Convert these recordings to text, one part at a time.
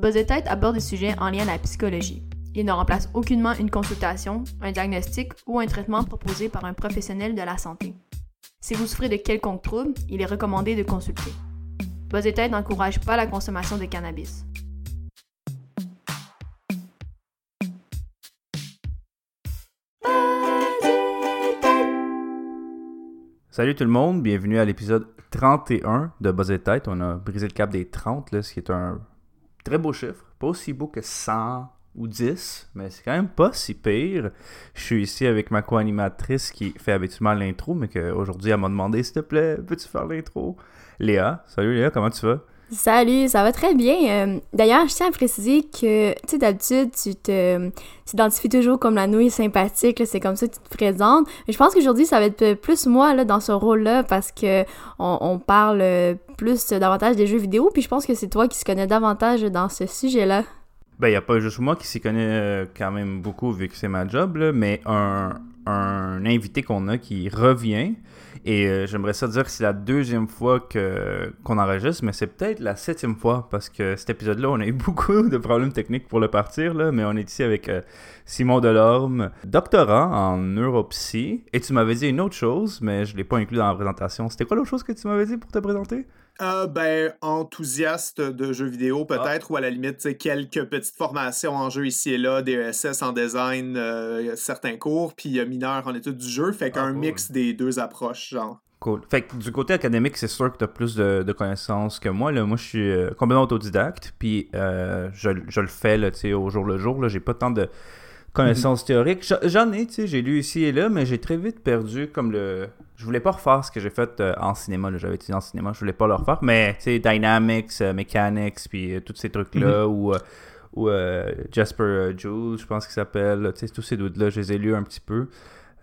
Buzz aborde des sujets en lien à la psychologie. Il ne remplace aucunement une consultation, un diagnostic ou un traitement proposé par un professionnel de la santé. Si vous souffrez de quelconque trouble, il est recommandé de consulter. Buzz n'encourage pas la consommation de cannabis. Salut tout le monde, bienvenue à l'épisode 31 de Buzz et Tête. On a brisé le cap des 30, là, ce qui est un très beau chiffre. Pas aussi beau que 100 ou 10, mais c'est quand même pas si pire. Je suis ici avec ma co-animatrice qui fait habituellement l'intro, mais qu'aujourd'hui elle m'a demandé s'il te plaît, peux-tu faire l'intro? Léa, salut Léa, comment tu vas? Salut, ça va très bien. Euh, d'ailleurs, je tiens à préciser que, tu sais, d'habitude, tu te t'identifies toujours comme la nouille sympathique, c'est comme ça que tu te présentes. Mais je pense qu'aujourd'hui, ça va être plus moi, là, dans ce rôle-là, parce que on, parle plus davantage des jeux vidéo, puis je pense que c'est toi qui se connais davantage dans ce sujet-là. Ben, il n'y a pas juste moi qui s'y connaît euh, quand même beaucoup, vu que c'est ma job, là, mais un, un invité qu'on a qui revient. Et euh, j'aimerais ça dire que c'est la deuxième fois que, qu'on enregistre, mais c'est peut-être la septième fois parce que cet épisode-là, on a eu beaucoup de problèmes techniques pour le partir, là, mais on est ici avec euh, Simon Delorme, doctorant en neuropsy. Et tu m'avais dit une autre chose, mais je ne l'ai pas inclus dans la présentation. C'était quoi l'autre chose que tu m'avais dit pour te présenter? Euh, ben, enthousiaste de jeux vidéo peut-être, ah. ou à la limite, quelques petites formations en jeu ici et là, des en design, euh, certains cours, puis mineur en études du jeu, fait qu'un ah, mix des deux approches, genre. Cool. Fait que du côté académique, c'est sûr que tu as plus de, connaissances que moi. Là. Moi, je suis euh, complètement autodidacte, puis je, je, le fais là, au jour le jour. J'ai pas tant de connaissances théoriques. J'en ai, tu sais, j'ai lu ici et là, mais j'ai très vite perdu comme le. Je voulais pas refaire ce que j'ai fait euh, en cinéma. J'avais étudié en cinéma, je voulais pas le refaire. Mais, tu sais, Dynamics, euh, Mechanics, puis euh, tous ces trucs-là, mhm. ou, ou Jasper Jules, je pense qu'il s'appelle. Tu sais, tous ces doutes-là, je les ai lus un petit peu.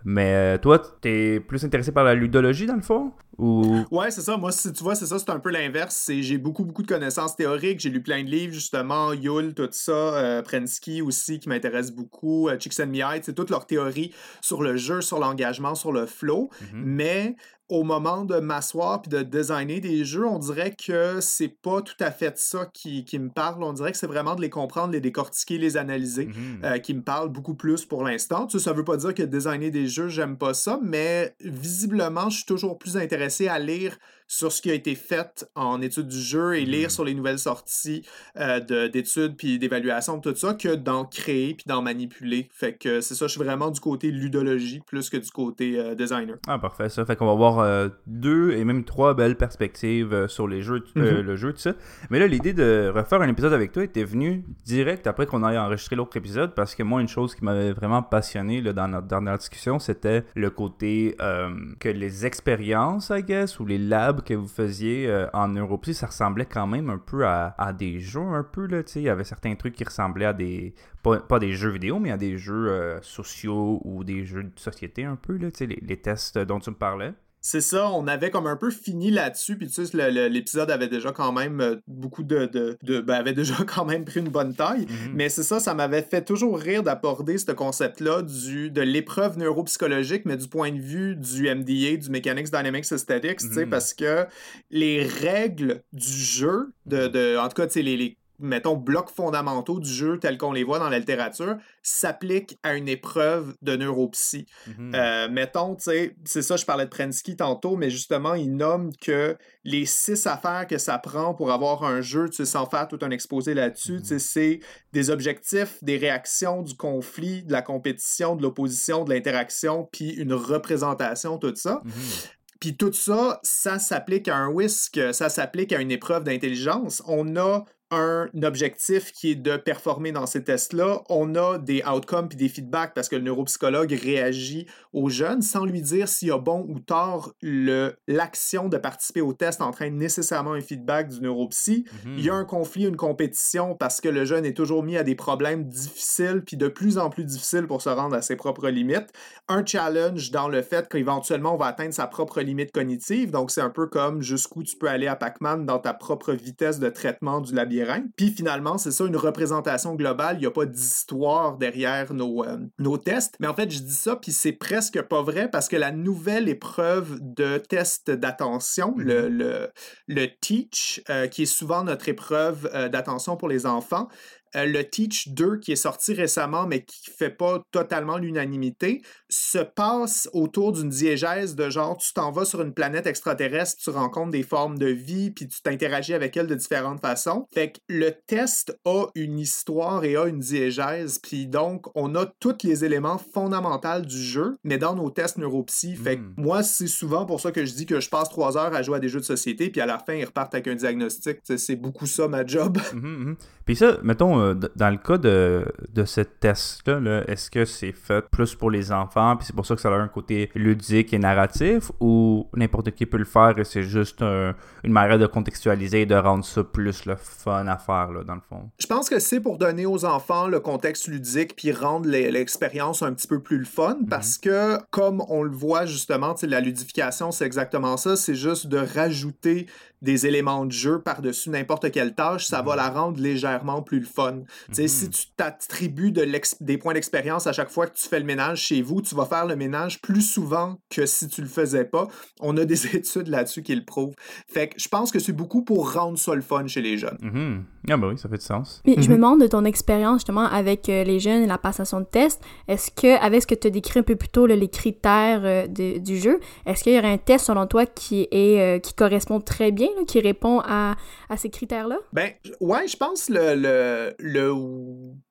Mais euh, toi, t'es plus intéressé par la ludologie dans le fond? Ou Ouais, c'est ça. Moi, si tu vois, c'est ça, c'est un peu l'inverse. j'ai beaucoup beaucoup de connaissances théoriques. J'ai lu plein de livres justement, Yule, tout ça, euh, Prensky aussi qui m'intéresse beaucoup, euh, Csikszentmihalyi, c'est toute leur théorie sur le jeu, sur l'engagement, sur le flow. Mm-hmm. Mais au moment de m'asseoir puis de designer des jeux, on dirait que c'est pas tout à fait ça qui, me parle. On dirait que c'est vraiment de les comprendre, les décortiquer, les analyser, mmh euh, qui me parle beaucoup plus pour l'instant. Sais, ça veut pas dire que designer des jeux, j'aime pas ça, mais visiblement, je suis toujours plus intéressé à lire sur ce qui a été fait en études du jeu et lire mm. sur les nouvelles sorties euh, d'études puis d'évaluation, tout ça, que d'en créer puis d'en manipuler. Fait que c'est ça, je suis vraiment du côté ludologie plus que du côté euh, designer. Ah, parfait, ça. Fait qu'on va avoir euh, deux et même trois belles perspectives sur les jeux, mm-hmm. le jeu, tout ça. Mais là, l'idée de refaire un épisode avec toi était venue direct après qu'on ait enregistré l'autre épisode parce que moi, une chose qui m'avait vraiment passionné là, dans notre dernière discussion, c'était le côté que les expériences, I guess, ou les labs que vous faisiez euh, en Europie, ça ressemblait quand même un peu à, des jeux, un peu, là, il y avait certains trucs qui ressemblaient à des, pas, des jeux vidéo, mais à des jeux euh, sociaux ou des jeux de société un peu, là, les, les tests dont tu me parlais. C'est ça, on avait comme un peu fini là-dessus, puis tu sais, l'épisode avait déjà quand même euh, beaucoup de... de, ben, avait déjà quand même pris une bonne taille, mm-hmm. mais c'est ça, ça m'avait fait toujours rire d'aborder ce concept-là du de l'épreuve neuropsychologique, mais du point de vue du MDA, du Mechanics Dynamics Aesthetics, tu sais, mm-hmm. parce que les règles du jeu, de, de en tout cas, tu sais, les mettons, blocs fondamentaux du jeu tels qu'on les voit dans la littérature s'appliquent à une épreuve de neuropsy. Mhm. Euh, mettons, tu sais, c'est ça, je parlais de Prensky tantôt, mais justement, il nomme que les six affaires que ça prend pour avoir un jeu, tu sais, sans faire tout un exposé là-dessus, tu sais, mhm. c'est des objectifs, des réactions, du conflit, de la compétition, de l'opposition, de l'interaction, puis une représentation, tout ça. Mhm. Puis tout ça, ça s'applique à un whisk, ça s'applique à une épreuve d'intelligence. On a un objectif qui est de performer dans ces tests-là. On a des outcomes puis des feedbacks parce que le neuropsychologue réagit aux jeunes sans lui dire s'il a bon ou tort l'action de participer au test entraîne nécessairement un feedback du neuropsy. Il y a mhm. un conflit, une compétition parce que le jeune est toujours mis à des problèmes difficiles puis de plus en plus difficiles pour se rendre à ses propres limites. Un challenge dans le fait qu'éventuellement on va atteindre sa propre limite cognitive. Donc c'est un peu comme jusqu'où tu peux aller à Pac-Man dans ta propre vitesse de traitement du labyrinthe labyrinthe. Puis finalement, c'est ça, une représentation globale. Il n'y a pas d'histoire derrière nos, euh, nos tests. Mais en fait, je dis ça, puis c'est presque pas vrai parce que la nouvelle épreuve de test d'attention, le, mhm. le, le, Teach, euh, qui est souvent notre épreuve d'attention pour les enfants, euh, le Teach 2 qui est sorti récemment, mais qui ne fait pas totalement l'unanimité, se passe autour d'une diégèse de genre tu t'en vas sur une planète extraterrestre, tu rencontres des formes de vie, puis tu t'interagis avec elles de différentes façons. Fait que le test a une histoire et a une diégèse, puis donc on a tous les éléments fondamentaux du jeu, mais dans nos tests neuropsy. Fait que hmm. moi, c'est souvent pour ça que je dis que je passe trois heures à jouer à des jeux de société, puis à la fin, ils repartent avec un diagnostic. C'est beaucoup ça ma job. Mhm, mhm. Puis ça, mettons, euh, dans le cas de, de ce test-là, est ce que c'est fait plus pour les enfants, puis c'est pour ça que ça a un côté ludique et narratif, ou n'importe qui peut le faire et c'est juste une manière de contextualiser et de rendre ça plus le fun à faire, là, dans le fond? Je pense que c'est pour donner aux enfants le contexte ludique puis rendre l'expérience un petit peu plus le fun, mhm. parce que, comme on le voit justement, la ludification, c'est exactement ça, c'est juste de rajouter des éléments de jeu par-dessus n'importe quelle tâche, ça va mhm. la rendre légèrement plus le fun. Si mhm. tu t'attribues de des points d'expérience à chaque fois que tu fais le ménage chez vous, tu vas faire le ménage plus souvent que si tu le faisais pas. On a des études là-dessus qui le prouvent. Fait que je pense que c'est beaucoup pour rendre ça le fun chez les jeunes. Mhm. Ah bah oui, ça fait du sens. Mais je me demande de ton expérience justement avec euh, les jeunes et la passation de test. Est-ce que, avec ce que tu as décrit un peu plus tôt, les critères euh, du jeu, est-ce qu'il y aurait un test selon toi qui, est, euh, qui correspond très bien qui répond à, à ces critères-là? Ben, ouais, je pense le, le, le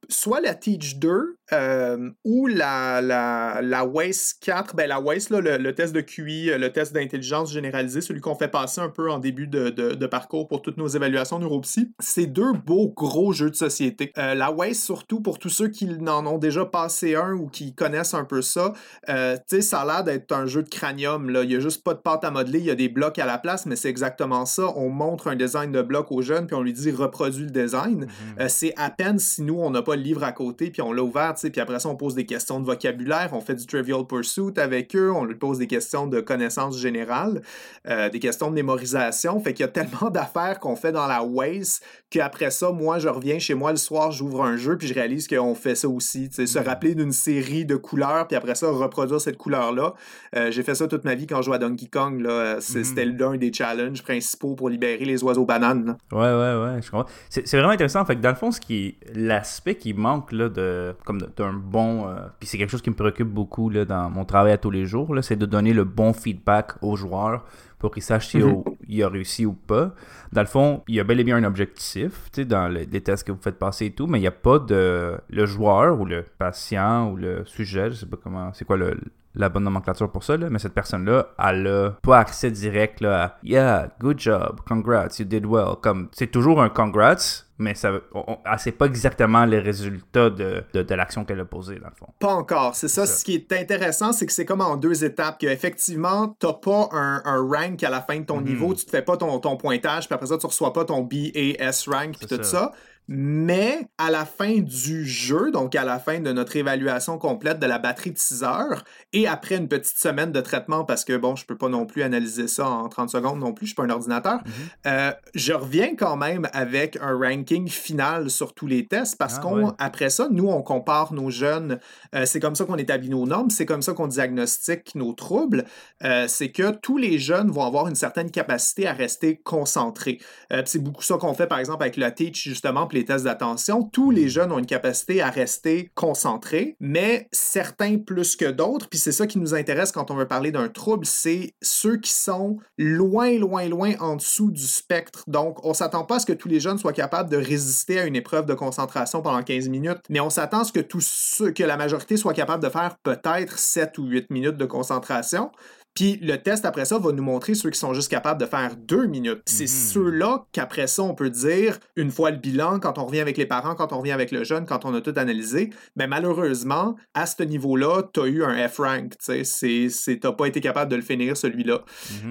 soit la Teach 2 euh, ou la, la, la WACE 4. Ben, la WACE, là, le, test de QI, euh, le test d'intelligence généralisée, celui qu'on fait passer un peu en début de, de, parcours pour toutes nos évaluations neuropsy, c'est deux beaux gros jeux de société. Euh, la WACE, surtout pour tous ceux qui n'en ont déjà passé un ou qui connaissent un peu ça, tu sais, ça a l'air d'être un jeu de cranium. Là. Il n'y a juste pas de pâte à modeler, il y a des blocs à la place, mais c'est exactement ça. On montre un design de bloc aux jeunes, puis on lui dit reproduis le design. Mm-hmm. c'est à peine si nous, on n'a pas le livre à côté, puis on l'a ouvert, puis après ça, on pose des questions de vocabulaire, on fait du Trivial Pursuit avec eux, on lui pose des questions de connaissances générales, euh, des questions de mémorisation. Fait qu'il y a tellement d'affaires qu'on fait dans la Waze qu'après ça, moi, je reviens chez moi le soir, j'ouvre un jeu, puis je réalise qu'on fait ça aussi. Se mm-hmm. rappeler d'une série de couleurs, puis après ça, reproduire cette couleur-là. Euh, j'ai fait ça toute ma vie quand je jouais à Donkey Kong. Mm-hmm. C'était l'un des challenges principaux pour libérer les oiseaux bananes. Ouais, ouais, ouais, je comprends. C'est vraiment intéressant. Fait que dans le fond, ce qui l'aspect qui manque là, de, comme d'un bon. Euh, puis c'est quelque chose qui me préoccupe beaucoup là, dans mon travail à tous les jours, c'est de donner le bon feedback aux joueurs pour qu'ils sachent s'il mhm. a réussi ou pas. Dans le fond, il y a bel et bien un objectif dans les, tests que vous faites passer et tout, mais il n'y a pas de. Le joueur ou le patient ou le sujet, je sais pas comment. C'est quoi le, la bonne nomenclature pour ça, là, mais cette personne-là, elle a pas accès direct là, à Yeah, good job, congrats, you did well. Comme c'est toujours un congrats, mais ça, on, sait pas exactement les résultats de, de, l'action qu'elle a posée, dans le fond. Pas encore. C'est ça, Ce qui est intéressant, c'est que c'est comme en deux étapes. Qu'effectivement, t'as pas un, un, rank à la fin de ton mhm. niveau. Tu te fais pas ton, ton pointage, puis après ça, tu reçois pas ton B, A, S rank, puis tout ça. Mais à la fin du jeu, donc à la fin de notre évaluation complète de la batterie de 6 heures, et après une petite semaine de traitement, parce que bon, je peux pas non plus analyser ça en 30 secondes non plus, je suis pas un ordinateur, mhm. euh, je reviens quand même avec un ranking final sur tous les tests, parce ah, qu'après ça, nous, on compare nos jeunes, euh, c'est comme ça qu'on établit nos normes, c'est comme ça qu'on diagnostique nos troubles, euh, c'est que tous les jeunes vont avoir une certaine capacité à rester concentrés. c'est beaucoup ça qu'on fait, par exemple, avec le Teach, justement, les tests d'attention, tous les jeunes ont une capacité à rester concentrés, mais certains plus que d'autres, puis c'est ça qui nous intéresse quand on veut parler d'un trouble, c'est ceux qui sont loin, loin, loin en dessous du spectre. Donc, on s'attend pas à ce que tous les jeunes soient capables de résister à une épreuve de concentration pendant 15 minutes, mais on s'attend à ce que tous ceux, que la majorité soit capable de faire peut-être 7 ou 8 minutes de concentration, puis le test après ça va nous montrer ceux qui sont juste capables de faire deux minutes. C'est mhm. ceux-là qu'après ça, on peut dire, une fois le bilan, quand on revient avec les parents, quand on revient avec le jeune, quand on a tout analysé, mais malheureusement, à ce niveau-là, tu as eu un F-rank. Tu n'as pas été capable de le finir, celui-là.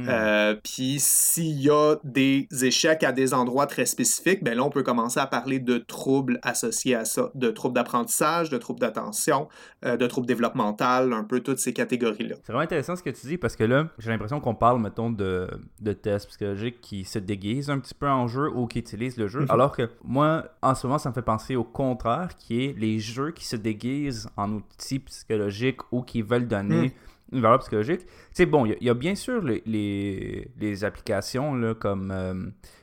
Euh, puis s'il y a des échecs à des endroits très spécifiques, ben là, on peut commencer à parler de troubles associés à ça, de troubles d'apprentissage, de troubles d'attention, euh, de troubles développementaux, un peu toutes ces catégories-là. C'est vraiment intéressant ce que tu dis parce parce que là, j'ai l'impression qu'on parle, mettons, de, de tests psychologiques qui se déguisent un petit peu en jeu ou qui utilisent le jeu. Mhm. Alors que moi, en ce moment, ça me fait penser au contraire, qui est les jeux qui se déguisent en outils psychologiques ou qui veulent donner. Mhm. une valeur psychologique. Tu sais, bon, il y, a bien sûr les, les, applications là, comme, euh,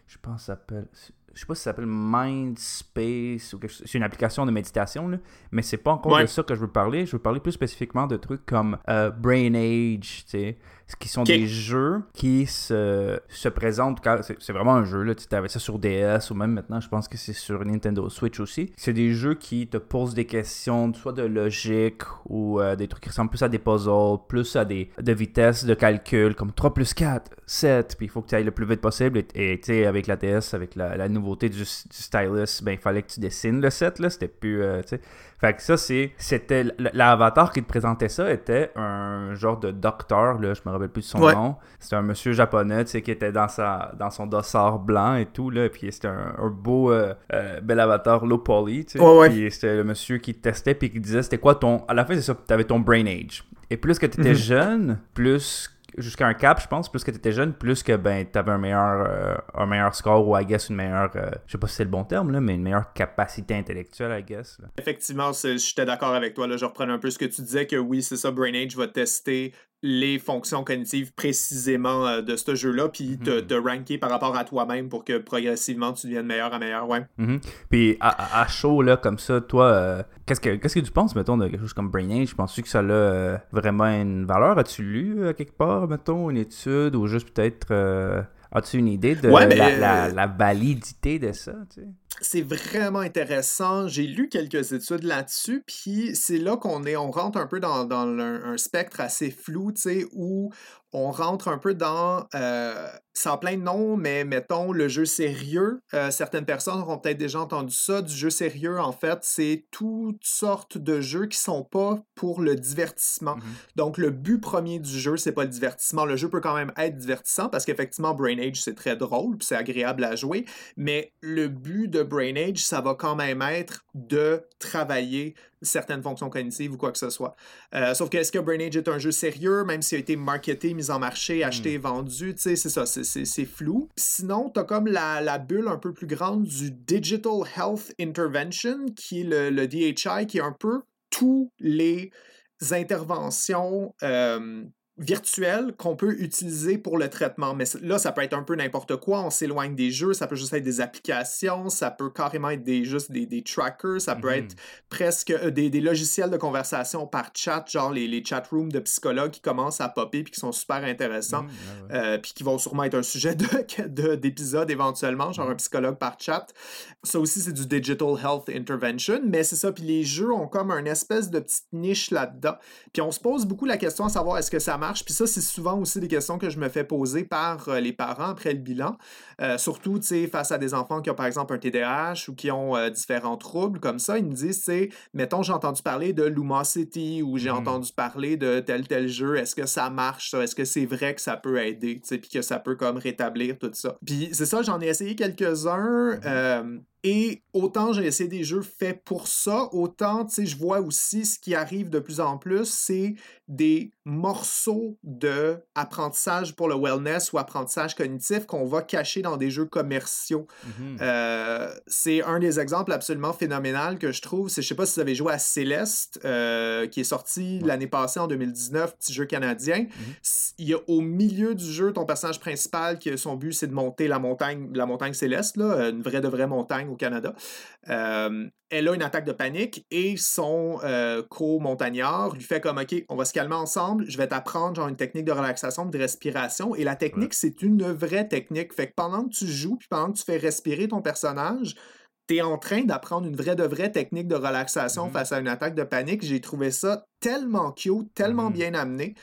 je pense, ça s'appelle, je sais pas si ça s'appelle Mindspace ou quelque chose. C'est une application de méditation, là, mais c'est pas encore de ça que je veux parler. Je veux parler plus spécifiquement de trucs comme euh, Brain Age, tu sais qui sont des jeux qui se, se présentent. C'est vraiment un jeu, là. Tu avais ça sur DS ou même maintenant, je pense que c'est sur Nintendo Switch aussi. C'est des jeux qui te posent des questions, soit de logique ou euh, des trucs qui ressemblent plus à des puzzles, plus à des de vitesse de calcul, comme 3 plus 4, 7, puis il faut que tu ailles le plus vite possible. Et tu sais, avec la DS, avec la, nouveauté du, stylus, ben il fallait que tu dessines le 7, là. C'était plus. Euh, sais fait que ça, c'est, c'était l'avatar qui te présentait ça était un genre de docteur, là, je me rappelle plus de son nom. C'était un monsieur japonais, tu sais, qui était dans sa dans son dossard blanc et tout là, puis c'était un, beau euh, euh, bel avatar low poly, tu sais. Puis c'était le monsieur qui testait puis qui disait c'était quoi ton à la fin c'est ça, tu avais ton brain age. Et plus que tu étais mhm. jeune, plus jusqu'à un cap, je pense, plus que tu étais jeune, plus que ben tu avais un meilleur, euh, un meilleur score ou I guess une meilleure, euh, je sais pas si c'est le bon terme, là, mais une meilleure capacité intellectuelle, I guess. Effectivement, j'étais d'accord avec toi. Là, je reprenais un peu ce que tu disais, que oui, c'est ça, Brain Age va tester les fonctions cognitives précisément euh, de ce jeu-là, puis te, mhm. ranker par rapport à toi-même pour que progressivement tu deviennes meilleur à meilleur, ouais. Mhm. Puis à, chaud, là, comme ça, toi, euh, qu'est-ce, que, qu'est-ce que tu penses, mettons, de quelque chose comme Brain Age? Penses-tu que ça a euh, vraiment une valeur? As-tu lu quelque part, mettons, une étude, ou juste peut-être... As-tu une idée de la, validité de ça? C'est vraiment intéressant. J'ai lu quelques études là-dessus, puis c'est là qu'on est, on rentre un peu dans, un, spectre assez flou, tu sais, où on rentre un peu dans, euh, sans plein de noms, mais mettons le jeu sérieux. Euh, certaines personnes auront peut-être déjà entendu ça. Du jeu sérieux, en fait, c'est toutes sortes de jeux qui sont pas pour le divertissement. Mmh Donc, le but premier du jeu, c'est pas le divertissement. Le jeu peut quand même être divertissant parce qu'effectivement, Brain Age, c'est très drôle, c'est agréable à jouer, mais le but de Brain Age, ça va quand même être de travailler certaines fonctions cognitives ou quoi que ce soit. Euh, sauf que est-ce que Brain Age est un jeu sérieux, même s'il a été marketé, mis en marché, acheté, hmm. vendu, tu sais, c'est ça, c'est flou. Sinon, tu as comme la, la, bulle un peu plus grande du Digital Health Intervention, qui est le, le DHI, qui est un peu tous les interventions euh, virtuel qu'on peut utiliser pour le traitement. Mais là, ça peut être un peu n'importe quoi. On s'éloigne des jeux, ça peut juste être des applications, ça peut carrément être des, juste des, des trackers, ça peut être presque euh, des, des, logiciels de conversation par chat, genre les, les chat rooms de psychologues qui commencent à popper puis qui sont super intéressants, mm, euh, puis qui vont sûrement être un sujet d'épisode de, éventuellement, genre un mm. psychologue par chat. Ça aussi, c'est du Digital Health Intervention, mais c'est ça. Puis les jeux ont comme une espèce de petite niche là-dedans. Puis on se pose beaucoup la question à savoir est-ce que ça marche. Puis ça, c'est souvent aussi des questions que je me fais poser par euh, les parents après le bilan. Euh, surtout, tu sais, face à des enfants qui ont par exemple un TDAH ou qui ont euh, différents troubles comme ça, ils me disent, c'est, mettons, j'ai entendu parler de Lumosity ou j'ai mmh. entendu parler de tel tel jeu. Est-ce que ça marche, ça? Est-ce que c'est vrai que ça peut aider, tu sais, puis que ça peut comme rétablir tout ça? Puis c'est ça, j'en ai essayé quelques-uns. Mmh. Et autant j'ai essayé des jeux faits pour ça, autant je vois aussi ce qui arrive de plus en plus, c'est des morceaux de apprentissage pour le wellness ou apprentissage cognitif qu'on va cacher dans des jeux commerciaux. Mm-hmm. Euh, c'est un des exemples absolument phénoménal que je trouve. Je sais pas si vous avez joué à Céleste, euh, qui est sorti l'année passée en 2019, petit jeu canadien. Mm-hmm. Il y a au milieu du jeu ton personnage principal qui son but c'est de monter la montagne, la montagne céleste, là, une vraie de vraie montagne au Canada. Euh, elle a une attaque de panique et son euh, co-montagnard lui fait comme OK, on va se calmer ensemble, je vais t'apprendre genre une technique de relaxation, de respiration. Et la technique, c'est une vraie technique. Fait que pendant que tu joues, puis pendant que tu fais respirer ton personnage, tu es en train d'apprendre une vraie de vraie technique de relaxation mm-hmm. face à une attaque de panique. J'ai trouvé ça tellement cute, tellement mm-hmm. bien amené.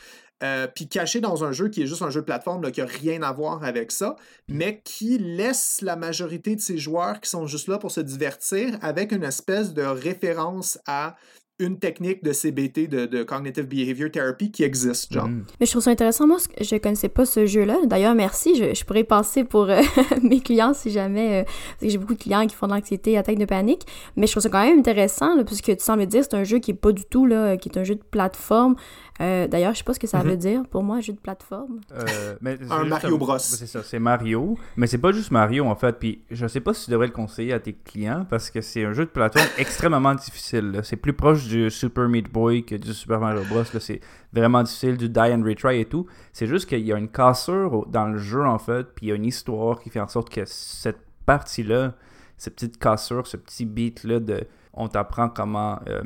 Euh, puis caché dans un jeu qui est juste un jeu de plateforme qui n'a rien à voir avec ça, mais qui laisse la majorité de ses joueurs qui sont juste là pour se divertir avec une espèce de référence à une technique de CBT, de, Cognitive Behavior Therapy, qui existe, genre. Mm. Mais je trouve ça intéressant. Moi, je connaissais pas ce jeu-là. D'ailleurs, merci. Je, pourrais passer pour euh, mes clients si jamais. Euh, j'ai beaucoup de clients qui font de l'anxiété, attaque de panique. Mais je trouve ça quand même intéressant, là, puisque tu sembles dire c'est un jeu qui est pas du tout, là, qui est un jeu de plateforme. Euh, d'ailleurs, je sais pas ce que ça mhm. veut dire pour moi, jeu de plateforme. Euh, un Mario Bros. C'est ça, c'est Mario. Mais c'est pas juste Mario en fait. Puis je sais pas si tu devrais le conseiller à tes clients parce que c'est un jeu de plateforme extrêmement difficile. C'est plus proche du Super Meat Boy que du Super Mario Bros. C'est vraiment difficile, du die and retry et tout. C'est juste qu'il y a une cassure dans le jeu en fait. Puis il y a une histoire qui fait en sorte que cette partie-là, cette petite cassure, ce petit beat-là, de, on t'apprend comment. Euh,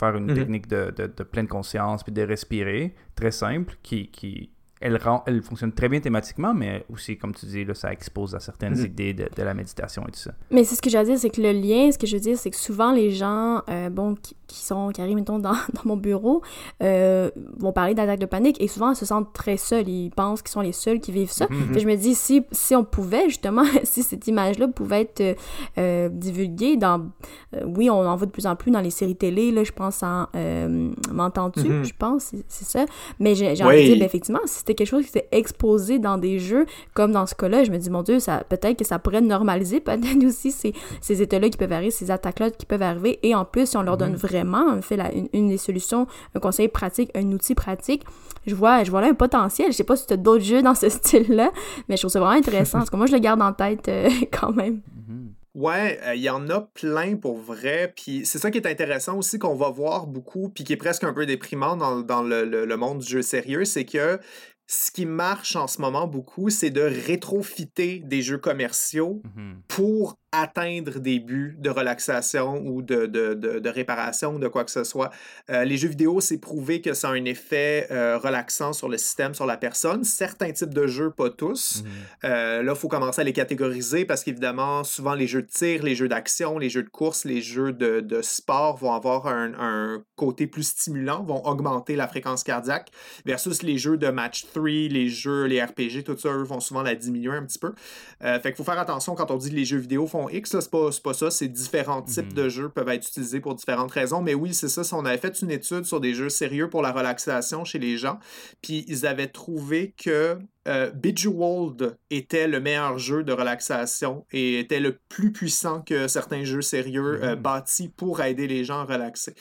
faire une mhm. technique de, de, de, pleine conscience puis de respirer, très simple, qui, qui, elle, rend, elle fonctionne très bien thématiquement, mais aussi, comme tu dis, là, ça expose à certaines mhm. idées de, de, la méditation et tout ça. Mais c'est ce que je veux dire, c'est que le lien, ce que je veux dire, c'est que souvent les gens, euh, bon, qui, qui, sont, qui arrivent, mettons, dans, dans mon bureau, euh, vont parler d'attaque de panique et souvent ils se sentent très seuls. Ils pensent qu'ils sont les seuls qui vivent ça. Mhm. je me dis, si, si on pouvait, justement, si cette image-là pouvait être euh, divulguée dans. oui, on en voit de plus en plus dans les séries télé, là, je pense en M'entends-tu, mhm. je pense, c'est ça. Mais j'ai envie de dire, ben, effectivement, si quelque chose qui s'est exposé dans des jeux, comme dans ce cas-là, je me dis, mon Dieu, ça peut-être que ça pourrait normaliser peut-être aussi ces, ces états-là qui peuvent arriver, ces attaques-là qui peuvent arriver. Et en plus, si on leur donne mhm. vraiment, en fait, la, une, des solutions, un conseil pratique, un outil pratique, je vois, je vois là un potentiel. Je sais pas si tu as d'autres jeux dans ce style-là, mais je trouve ça vraiment intéressant. parce que moi, je le garde en tête euh, quand même. Mhm. Ouais, euh, il y en a plein pour vrai. Puis c'est ça qui est intéressant aussi qu'on va voir beaucoup, puis qui est presque un peu déprimant dans, dans le, le, monde du jeu sérieux, c'est que ce qui marche en ce moment beaucoup, c'est de rétrofiter des jeux commerciaux mmh pour atteindre des buts de relaxation ou de, de, de, réparation ou de quoi que ce soit. Euh, les jeux vidéo, c'est prouvé que ça a un effet euh, relaxant sur le système, sur la personne. Certains types de jeux, pas tous. Mhm. Euh, là, il faut commencer à les catégoriser parce qu'évidemment, souvent les jeux de tir, les jeux d'action, les jeux de course, les jeux de, de sport vont avoir un, un, côté plus stimulant, vont augmenter la fréquence cardiaque, versus les jeux de match 3, les jeux, les RPG, tout ça, eux, vont souvent la diminuer un petit peu. fait qu'il faut faire attention quand on dit que les jeux vidéo font X, c'est pas, pas, ça, c'est différents types mhm. de jeux peuvent être utilisés pour différentes raisons. Mais oui, c'est ça, on avait fait une étude sur des jeux sérieux pour la relaxation chez les gens, puis ils avaient trouvé que euh, Bejeweled était le meilleur jeu de relaxation et était le plus puissant que certains jeux sérieux euh, mhm. bâtis pour aider les gens à relaxer.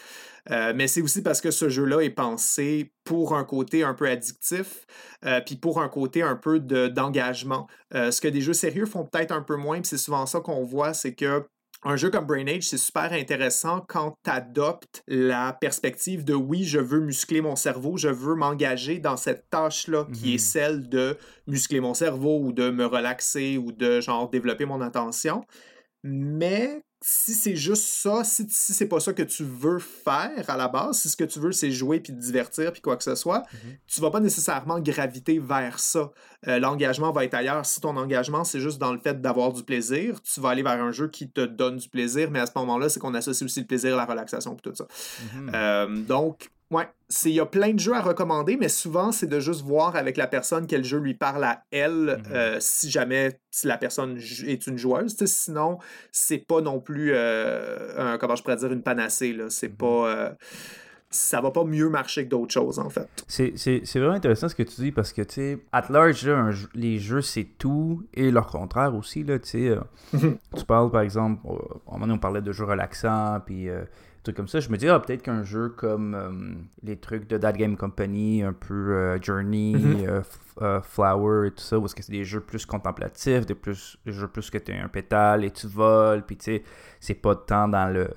Euh, mais c'est aussi parce que ce jeu-là est pensé pour un côté un peu addictif, euh, puis pour un côté un peu d'engagement. Ce que des jeux sérieux font peut-être un peu moins, puis c'est souvent ça qu'on voit, c'est que un jeu comme Brain Age, c'est super intéressant quand tu adoptes la perspective de oui, je veux muscler mon cerveau, je veux m'engager dans cette tâche-là qui est mm-hmm. celle de muscler mon cerveau ou de me relaxer ou de genre développer mon attention. Mais si c'est juste ça, si, si c'est pas ça que tu veux faire à la base, si ce que tu veux c'est jouer puis te divertir puis quoi que ce soit, mmh tu vas pas nécessairement graviter vers ça. Euh, l'engagement va être ailleurs. Si ton engagement c'est juste dans le fait d'avoir du plaisir, tu vas aller vers un jeu qui te donne du plaisir, mais à ce moment-là, c'est qu'on associe aussi le plaisir à la relaxation et tout ça. Mmh euh, donc, Ouais, il y a plein de jeux à recommander, mais souvent, c'est de juste voir avec la personne quel jeu lui parle à elle, mm-hmm. euh, si jamais si la personne est une joueuse. Sinon, c'est pas non plus, euh, comment je pourrais dire, une panacée. C'est mm-hmm. pas... Euh, ça va pas mieux marcher que d'autres choses, en fait. C'est vraiment intéressant ce que tu dis, parce que, tu sais, at large, les jeux, c'est tout, et leur contraire aussi, là, tu sais. Tu parles, par exemple, à un moment on parlait de jeux relaxants, puis trucs comme ça. Je me dis, ah, peut-être qu'un jeu comme euh, les trucs de That Game Company, un peu euh, Journey, mhm. euh, Flower et tout ça, où est-ce que c'est des jeux plus contemplatifs, des, plus, des jeux plus que tu as un pétale et tu voles, puis tu sais, c'est pas tant dans le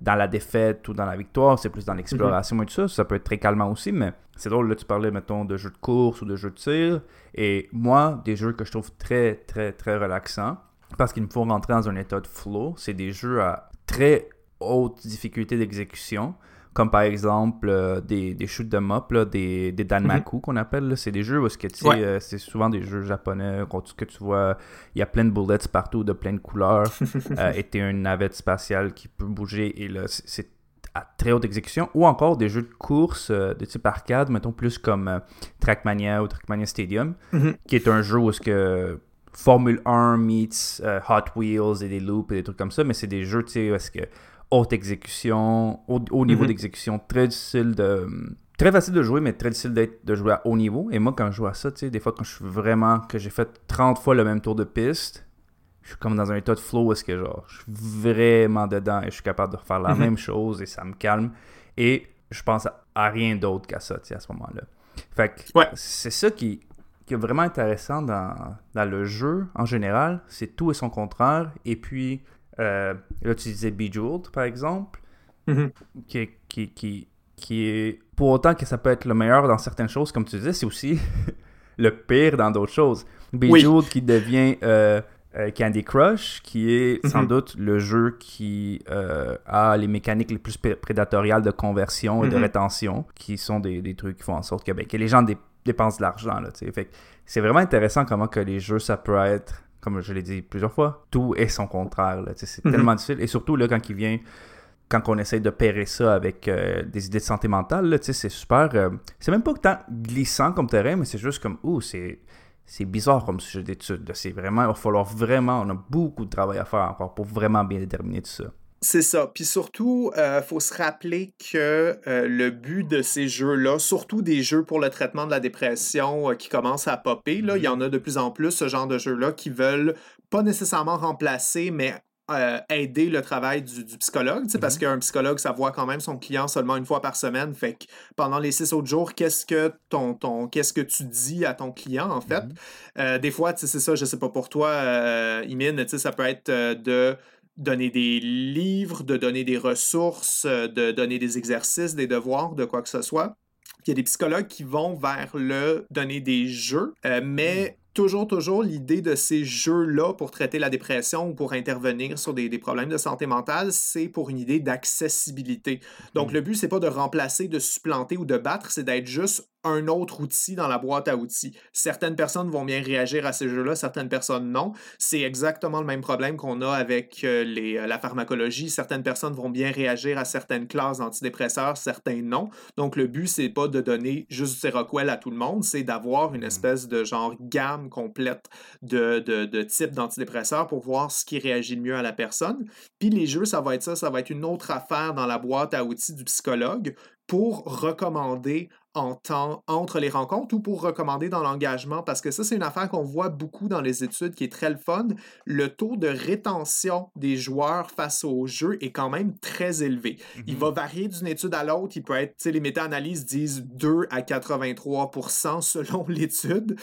dans la défaite ou dans la victoire, c'est plus dans l'exploration et tout ça. Ça peut être très calmant aussi, mais c'est drôle, là, tu parlais, mettons, de jeux de course ou de jeux de tir. Et moi, des jeux que je trouve très, très, très relaxants, parce qu'ils me font rentrer dans un état de flow, c'est des jeux à très haute difficulté d'exécution, comme par exemple euh, des, des shoots de mop, là, des, des Danmaku mhm. qu'on appelle. C'est des jeux où que, euh, c'est souvent des jeux japonais que tu vois, il y a plein de bullets partout, de plein de couleurs, euh, et tu une navette spatiale qui peut bouger, et là, c'est à très haute exécution, ou encore des jeux de course de type arcade, mettons plus comme Trackmania ou Trackmania Stadium, mhm. qui est un jeu où ce que Formule 1 meets Hot Wheels et des loops et des trucs comme ça, mais c'est des jeux, tu sais, où est-ce que haute exécution, haut, niveau Mhm. d'exécution, très difficile de. Très facile de jouer, mais très difficile d'être, de jouer à haut niveau. Et moi, quand je joue à ça, tu sais, des fois, quand je suis vraiment. que j'ai fait 30 fois le même tour de piste, je suis comme dans un état de flow où est-ce que, genre, je suis vraiment dedans et je suis capable de refaire la Mhm. même chose et ça me calme. Et je pense à, à rien d'autre qu'à ça, tu sais, à ce moment-là. Fait que Ouais. c'est ça qui, qui est vraiment intéressant dans, dans le jeu en général. C'est tout et son contraire. Et puis, euh, là, tu disais Bejeweled, par exemple, Mhm. qui, est- qui, qui, qui est. Pour autant que ça peut être le meilleur dans certaines choses, comme tu disais, c'est aussi le pire dans d'autres choses. Bejeweled qui devient euh, euh, Candy Crush, qui est sans Mhm. doute le jeu qui a les mécaniques les plus pré- prédatoriales de conversion et de Mhm. rétention, qui sont des, des trucs qui font en sorte que, ben, que les gens dé- dépensent de l'argent. C'est vraiment intéressant comment que les jeux, ça peut être, comme je l'ai dit plusieurs fois, tout est son contraire. C'est Mhm. tellement difficile. Et surtout, là, quand il vient quand on essaye de pairer ça avec euh, des idées de santé mentale, c'est super. euh, c'est même pas tant glissant comme terrain, mais c'est juste comme, ouh, c'est. C'est bizarre comme sujet d'étude. C'est vraiment, il va falloir vraiment, on a beaucoup de travail à faire encore pour vraiment bien déterminer tout ça. C'est ça. Puis surtout, il faut se rappeler que euh, le but de ces jeux-là, surtout des jeux pour le traitement de la dépression euh, qui commencent à popper, là, il y en a de plus en plus ce genre de jeux-là qui veulent pas nécessairement remplacer, mais euh, aider le travail du, du psychologue, tu sais, parce qu'un psychologue, ça voit quand même son client seulement une fois par semaine. Fait que pendant les six autres jours, qu'est-ce que ton, ton qu'est-ce que tu dis à ton client, en fait? Euh, des fois, c'est ça, je sais pas pour toi, euh, Imine, tu sais, ça peut être euh, de donner des livres, de donner des ressources, euh, de donner des exercices, des devoirs, de quoi que ce soit. Il y a des psychologues qui vont vers le donner des jeux, euh, mais toujours, toujours, l'idée de ces jeux-là pour traiter la dépression ou pour intervenir sur des, des problèmes de santé mentale, c'est pour une idée d'accessibilité. Donc, Mhm. le but, c'est pas de remplacer, de supplanter ou de battre, c'est d'être juste un autre outil dans la boîte à outils. Certaines personnes vont bien réagir à ces jeux-là, certaines personnes non. C'est exactement le même problème qu'on a avec euh, les, euh, la pharmacologie. Certaines personnes vont bien réagir à certaines classes d'antidépresseurs, certains non. Donc, le but, c'est pas de donner juste du Seroquel à tout le monde, c'est d'avoir une Mhm. espèce de genre gamme complète de, de, de types d'antidépresseurs pour voir ce qui réagit le mieux à la personne. Puis les jeux, ça va être ça, ça va être une autre affaire dans la boîte à outils du psychologue pour recommander en temps entre les rencontres ou pour recommander dans l'engagement parce que ça c'est une affaire qu'on voit beaucoup dans les études qui est très le fun. Le taux de rétention des joueurs face au jeu est quand même très élevé. Il va varier d'une étude à l'autre, il peut être tu sais les méta-analyses disent 2 à 83% selon l'étude.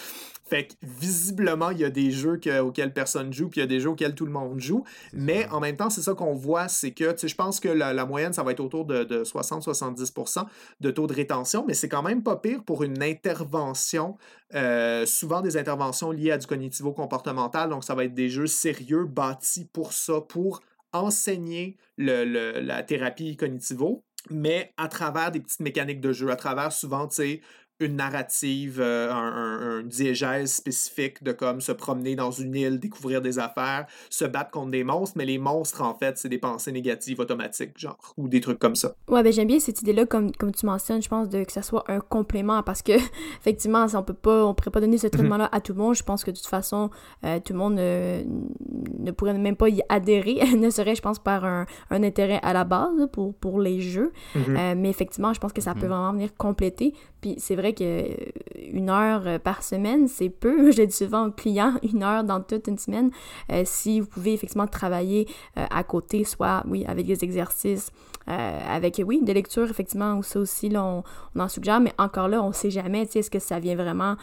Fait que visiblement, il y a des jeux que- auxquels personne joue, puis il y a des jeux auxquels tout le monde joue. Mais en même temps, c'est ça qu'on voit, c'est que, je pense que la, la moyenne, ça va être autour de, de 60-70% de taux de rétention, mais c'est quand même pas pire pour une intervention, euh, souvent des interventions liées à du cognitivo-comportemental, donc ça va être des jeux sérieux bâtis pour ça, pour enseigner le- le- la thérapie cognitivo, mais à travers des petites mécaniques de jeu, à travers souvent, tu sais, une narrative, euh, un, un- un diégèse spécifique de comme se promener dans une île, découvrir des affaires, se battre contre des monstres, mais les monstres, en fait, c'est des pensées négatives automatiques, genre, ou des trucs comme ça. Ouais, ben j'aime bien cette idée-là, comme, comme tu mentionnes, je pense, de que ça soit un complément, parce que, effectivement, on peut pas, on pourrait pas donner ce traitement-là à tout le monde. Je pense que de toute façon, euh, tout le monde euh, ne pourrait même pas y adhérer, ne serait, je pense, par un, un intérêt à la base pour, pour les jeux. Mhm. Euh, mais effectivement, je pense que ça peut Mhm. vraiment venir compléter. Puis c'est vrai que euh, une heure euh, par semaine, c'est peu. Je dis souvent aux clients, une heure dans toute une semaine. Euh, si vous pouvez effectivement travailler à côté, soit, oui, avec des exercices, avec, oui, des lectures, effectivement, ou ça aussi, on, en suggère, mais encore là, on sait jamais, tu est-ce que ça vient vraiment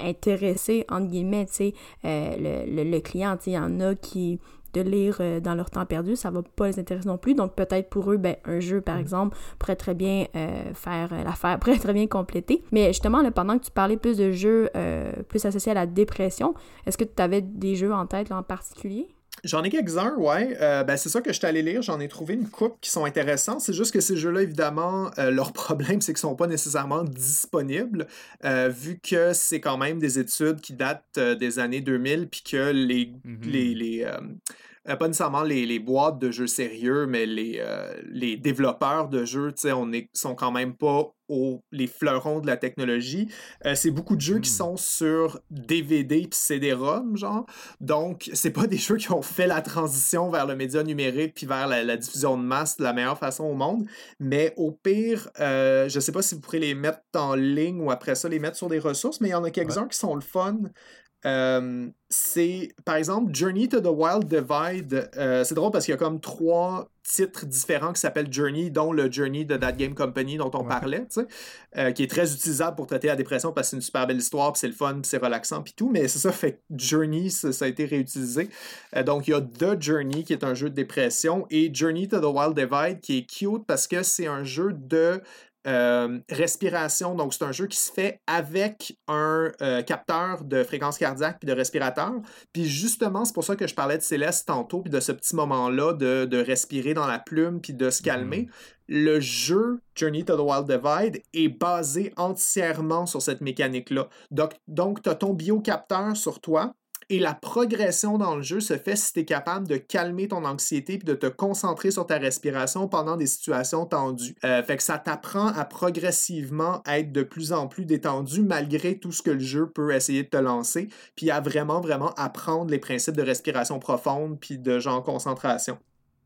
intéresser, entre guillemets, tu sais, le, le, le client, il y en a qui de lire euh, dans leur temps perdu, ça va pas les intéresser non plus. Donc peut-être pour eux, ben, un jeu par exemple pourrait très bien euh, faire euh, l'affaire, pourrait très bien compléter. Mais justement, là, pendant que tu parlais plus de jeux euh, plus associés à la dépression, est-ce que tu avais des jeux en tête là, en particulier? J'en ai quelques-uns, ouais. Euh, ben, c'est ça que je suis allé lire. J'en ai trouvé une coupe qui sont intéressants. C'est juste que ces jeux-là, évidemment, euh, leur problème, c'est qu'ils sont pas nécessairement disponibles, euh, vu que c'est quand même des études qui datent euh, des années 2000, puis que les, Mhm. les, les, euh, euh, pas nécessairement les, les, boîtes de jeux sérieux, mais les, euh, les développeurs de jeux, tu sais, on est, sont quand même pas aux, les fleurons de la technologie. Euh, c'est beaucoup de jeux qui hmm. sont sur DVD puis CD-ROM, genre. Donc, c'est pas des jeux qui ont fait la transition vers le média numérique puis vers la, diffusion de masse de la meilleure façon au monde. Mais au pire, je sais pas si vous pourrez les mettre en ligne ou après ça les mettre sur des ressources, mais il y en a quelques-uns qui sont le fun. Euh, c'est, par exemple, Journey to the Wild Divide. Euh, c'est drôle parce qu'il y a comme trois titres différents qui s'appellent Journey, dont le Journey de That Game Company dont on parlait, euh, qui est très utilisable pour traiter la dépression parce que c'est une super belle histoire, puis c'est le fun, puis c'est relaxant, puis tout. Mais c'est ça, fait Journey, ça, a été réutilisé. donc, il y a The Journey, qui est un jeu de dépression, et Journey to the Wild Divide, qui est cute parce que c'est un jeu de euh, respiration, donc c'est un jeu qui se fait avec un euh, capteur de fréquence cardiaque puis de respirateur. Puis justement, c'est pour ça que je parlais de Céleste tantôt, puis de ce petit moment-là de, respirer dans la plume puis de se calmer. Mm-hmm. Le jeu Journey to the Wild Divide est basé entièrement sur cette mécanique-là. Donc, donc tu as ton biocapteur sur toi et la progression dans le jeu se fait si tu es capable de calmer ton anxiété et de te concentrer sur ta respiration pendant des situations tendues. Euh, fait que ça t'apprend à progressivement être de plus en plus détendu malgré tout ce que le jeu peut essayer de te lancer, puis à vraiment, vraiment apprendre les principes de respiration profonde puis de genre concentration.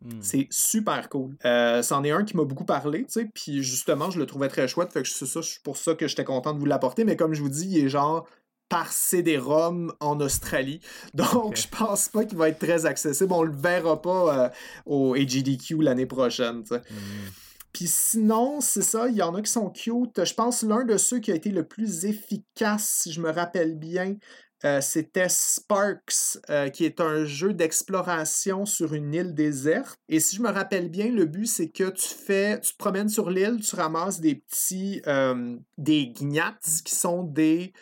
Hmm. C'est super cool. Euh, c'en est un qui m'a beaucoup parlé, tu sais, puis justement, je le trouvais très chouette, fait que c'est ça, pour ça que j'étais content de vous l'apporter, mais comme je vous dis, il est genre par CD-ROM en Australie. Donc, je pense pas qu'il va être très accessible. On le verra pas euh, au AGDQ l'année prochaine. Mm. Puis sinon, c'est ça, il y en a qui sont cute. Je pense l'un de ceux qui a été le plus efficace, si je me rappelle bien, euh, c'était Sparks, euh, qui est un jeu d'exploration sur une île déserte. Et si je me rappelle bien, le but, c'est que tu fais, tu te promènes sur l'île, tu ramasses des petits, euh, des gnats qui sont des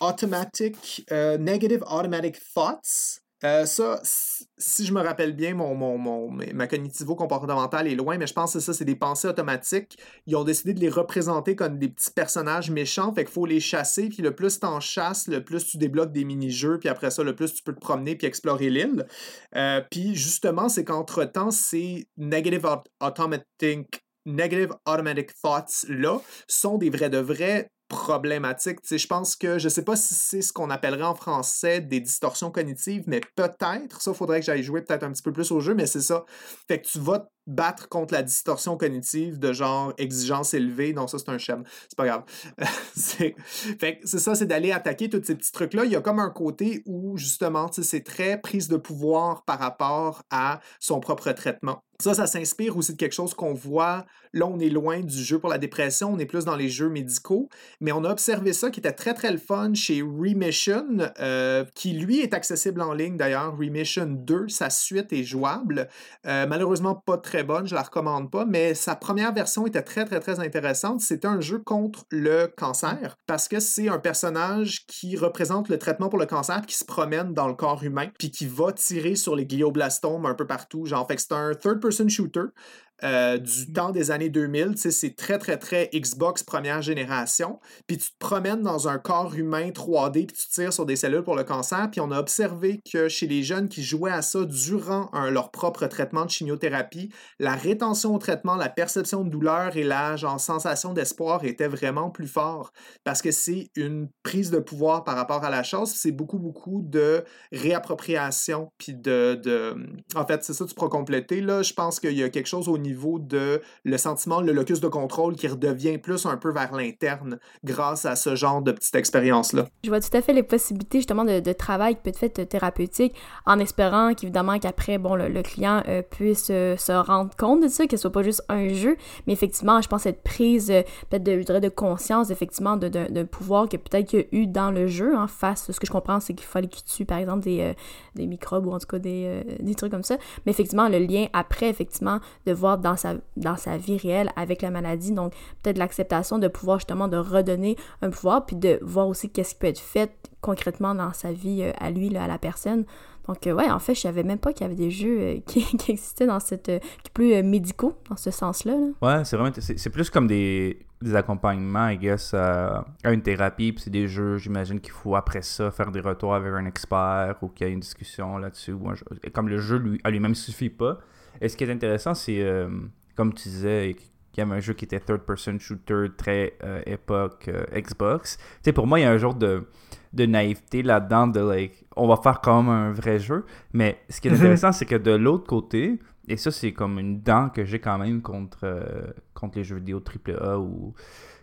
automatic, negative automatic thoughts. Euh, ça, si je me rappelle bien, mon, mon, ma cognitivo-comportementale est loin, mais je pense que ça, c'est des pensées automatiques. Ils ont décidé de les représenter comme des petits personnages méchants, fait qu'il faut les chasser, puis le plus t'en chasses, le plus tu débloques des mini-jeux, puis après ça, le plus tu peux te promener puis explorer l'île. Euh, puis justement, c'est qu'entre-temps, ces negative automatic negative automatic thoughts là sont des vrais de vrais problématique. je pense que je sais pas si c'est ce qu'on appellerait en français des distorsions cognitives, mais peut-être. Ça, il faudrait que j'aille jouer peut-être un petit peu plus au jeu, mais c'est ça. Fait que tu vas battre contre la distorsion cognitive de genre exigence élevée. Non, ça, c'est un schéma. C'est pas grave. c'est ça, c'est d'aller attaquer tous ces petits trucs-là. Il y a comme un côté où, justement, c'est très prise de pouvoir par rapport à son propre traitement. Ça, ça s'inspire aussi de quelque chose qu'on voit. Là, on est loin du jeu pour la dépression, on est plus dans les jeux médicaux. Mais on a observé ça qui était très, très le fun chez Remission, euh, qui lui est accessible en ligne d'ailleurs. Remission 2, sa suite est jouable. Euh, malheureusement, pas très bonne, je la recommande pas, mais sa première version était très, très, très intéressante. C'était un jeu contre le cancer parce que c'est un personnage qui représente le traitement pour le cancer qui se promène dans le corps humain puis qui va tirer sur les glioblastomes un peu partout. Genre, fait c'est un third-person shooter euh, du temps des années 2000. C'est très, très, très Xbox première génération. Puis tu te promènes dans un corps humain 3D, puis tu tires sur des cellules pour le cancer. Puis on a observé que chez les jeunes qui jouaient à ça durant leur propre traitement de chimiothérapie, la rétention au traitement, la perception de douleur et la sensation d'espoir étaient vraiment plus fort parce que c'est une prise de pouvoir par rapport à la chose. C'est beaucoup, beaucoup de réappropriation. Puis de, de... En fait, c'est ça, tu pourras compléter. Là, je pense qu'il y a quelque chose au niveau niveau de le sentiment, le locus de contrôle qui redevient plus un peu vers l'interne grâce à ce genre de petite expérience-là. Je vois tout à fait les possibilités justement de, travail qui peut être fait thérapeutique en espérant qu'évidemment qu'après, bon, le, client euh, puisse euh, se rendre compte de ça, que ce soit pas juste un jeu, mais effectivement, je pense cette prise euh, peut-être de, de conscience effectivement de, de, pouvoir que peut-être qu'il y a eu dans le jeu en face. Ce que je comprends, c'est qu'il fallait qu'il tue par exemple des, des microbes ou en tout cas des, des trucs comme ça. Mais effectivement, le lien après, effectivement, de voir dans sa, dans sa vie réelle avec la maladie. Donc, peut-être l'acceptation de pouvoir justement de redonner un pouvoir, puis de voir aussi qu'est-ce qui peut être fait concrètement dans sa vie à lui, à la personne. Donc, ouais, en fait, je savais même pas qu'il y avait des jeux qui, existaient dans cette. plus médicaux, dans ce sens-là. Ouais, c'est vraiment. C'est plus comme des, des accompagnements, I guess, à, une thérapie. Puis c'est des jeux, j'imagine qu'il faut après ça faire des retours avec un expert ou qu'il y a une discussion là-dessus. Comme le jeu lui, à lui-même suffit pas. Et ce qui est intéressant, c'est, comme tu disais, qu'il y avait un jeu qui était third-person shooter très euh, époque euh, Xbox. Tu sais, pour moi, il y a un genre de, de naïveté là-dedans de like, on va faire comme un vrai jeu. Mais ce qui est intéressant, c'est que de l'autre côté, et ça, c'est comme une dent que j'ai quand même contre, euh, contre les jeux vidéo AAA ou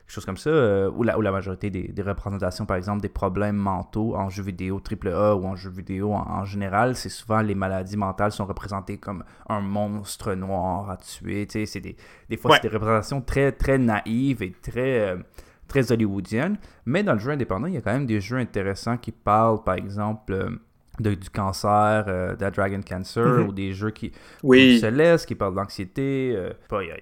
choses comme ça, euh, où, la, la majorité des, représentations, par exemple, des problèmes mentaux en jeux vidéo AAA ou en jeux vidéo en, général, c'est souvent les maladies mentales sont représentées comme un monstre noir à tuer. Tu sais, c'est des, des fois, c'est des représentations très, très naïves et très, euh, très hollywoodiennes. Mais dans le jeu indépendant, il y a quand même des jeux intéressants qui parlent, par exemple... Euh, du cancer, euh, de Dragon Cancer, mhm. ou des jeux qui oui. se qui parlent d'anxiété. Euh,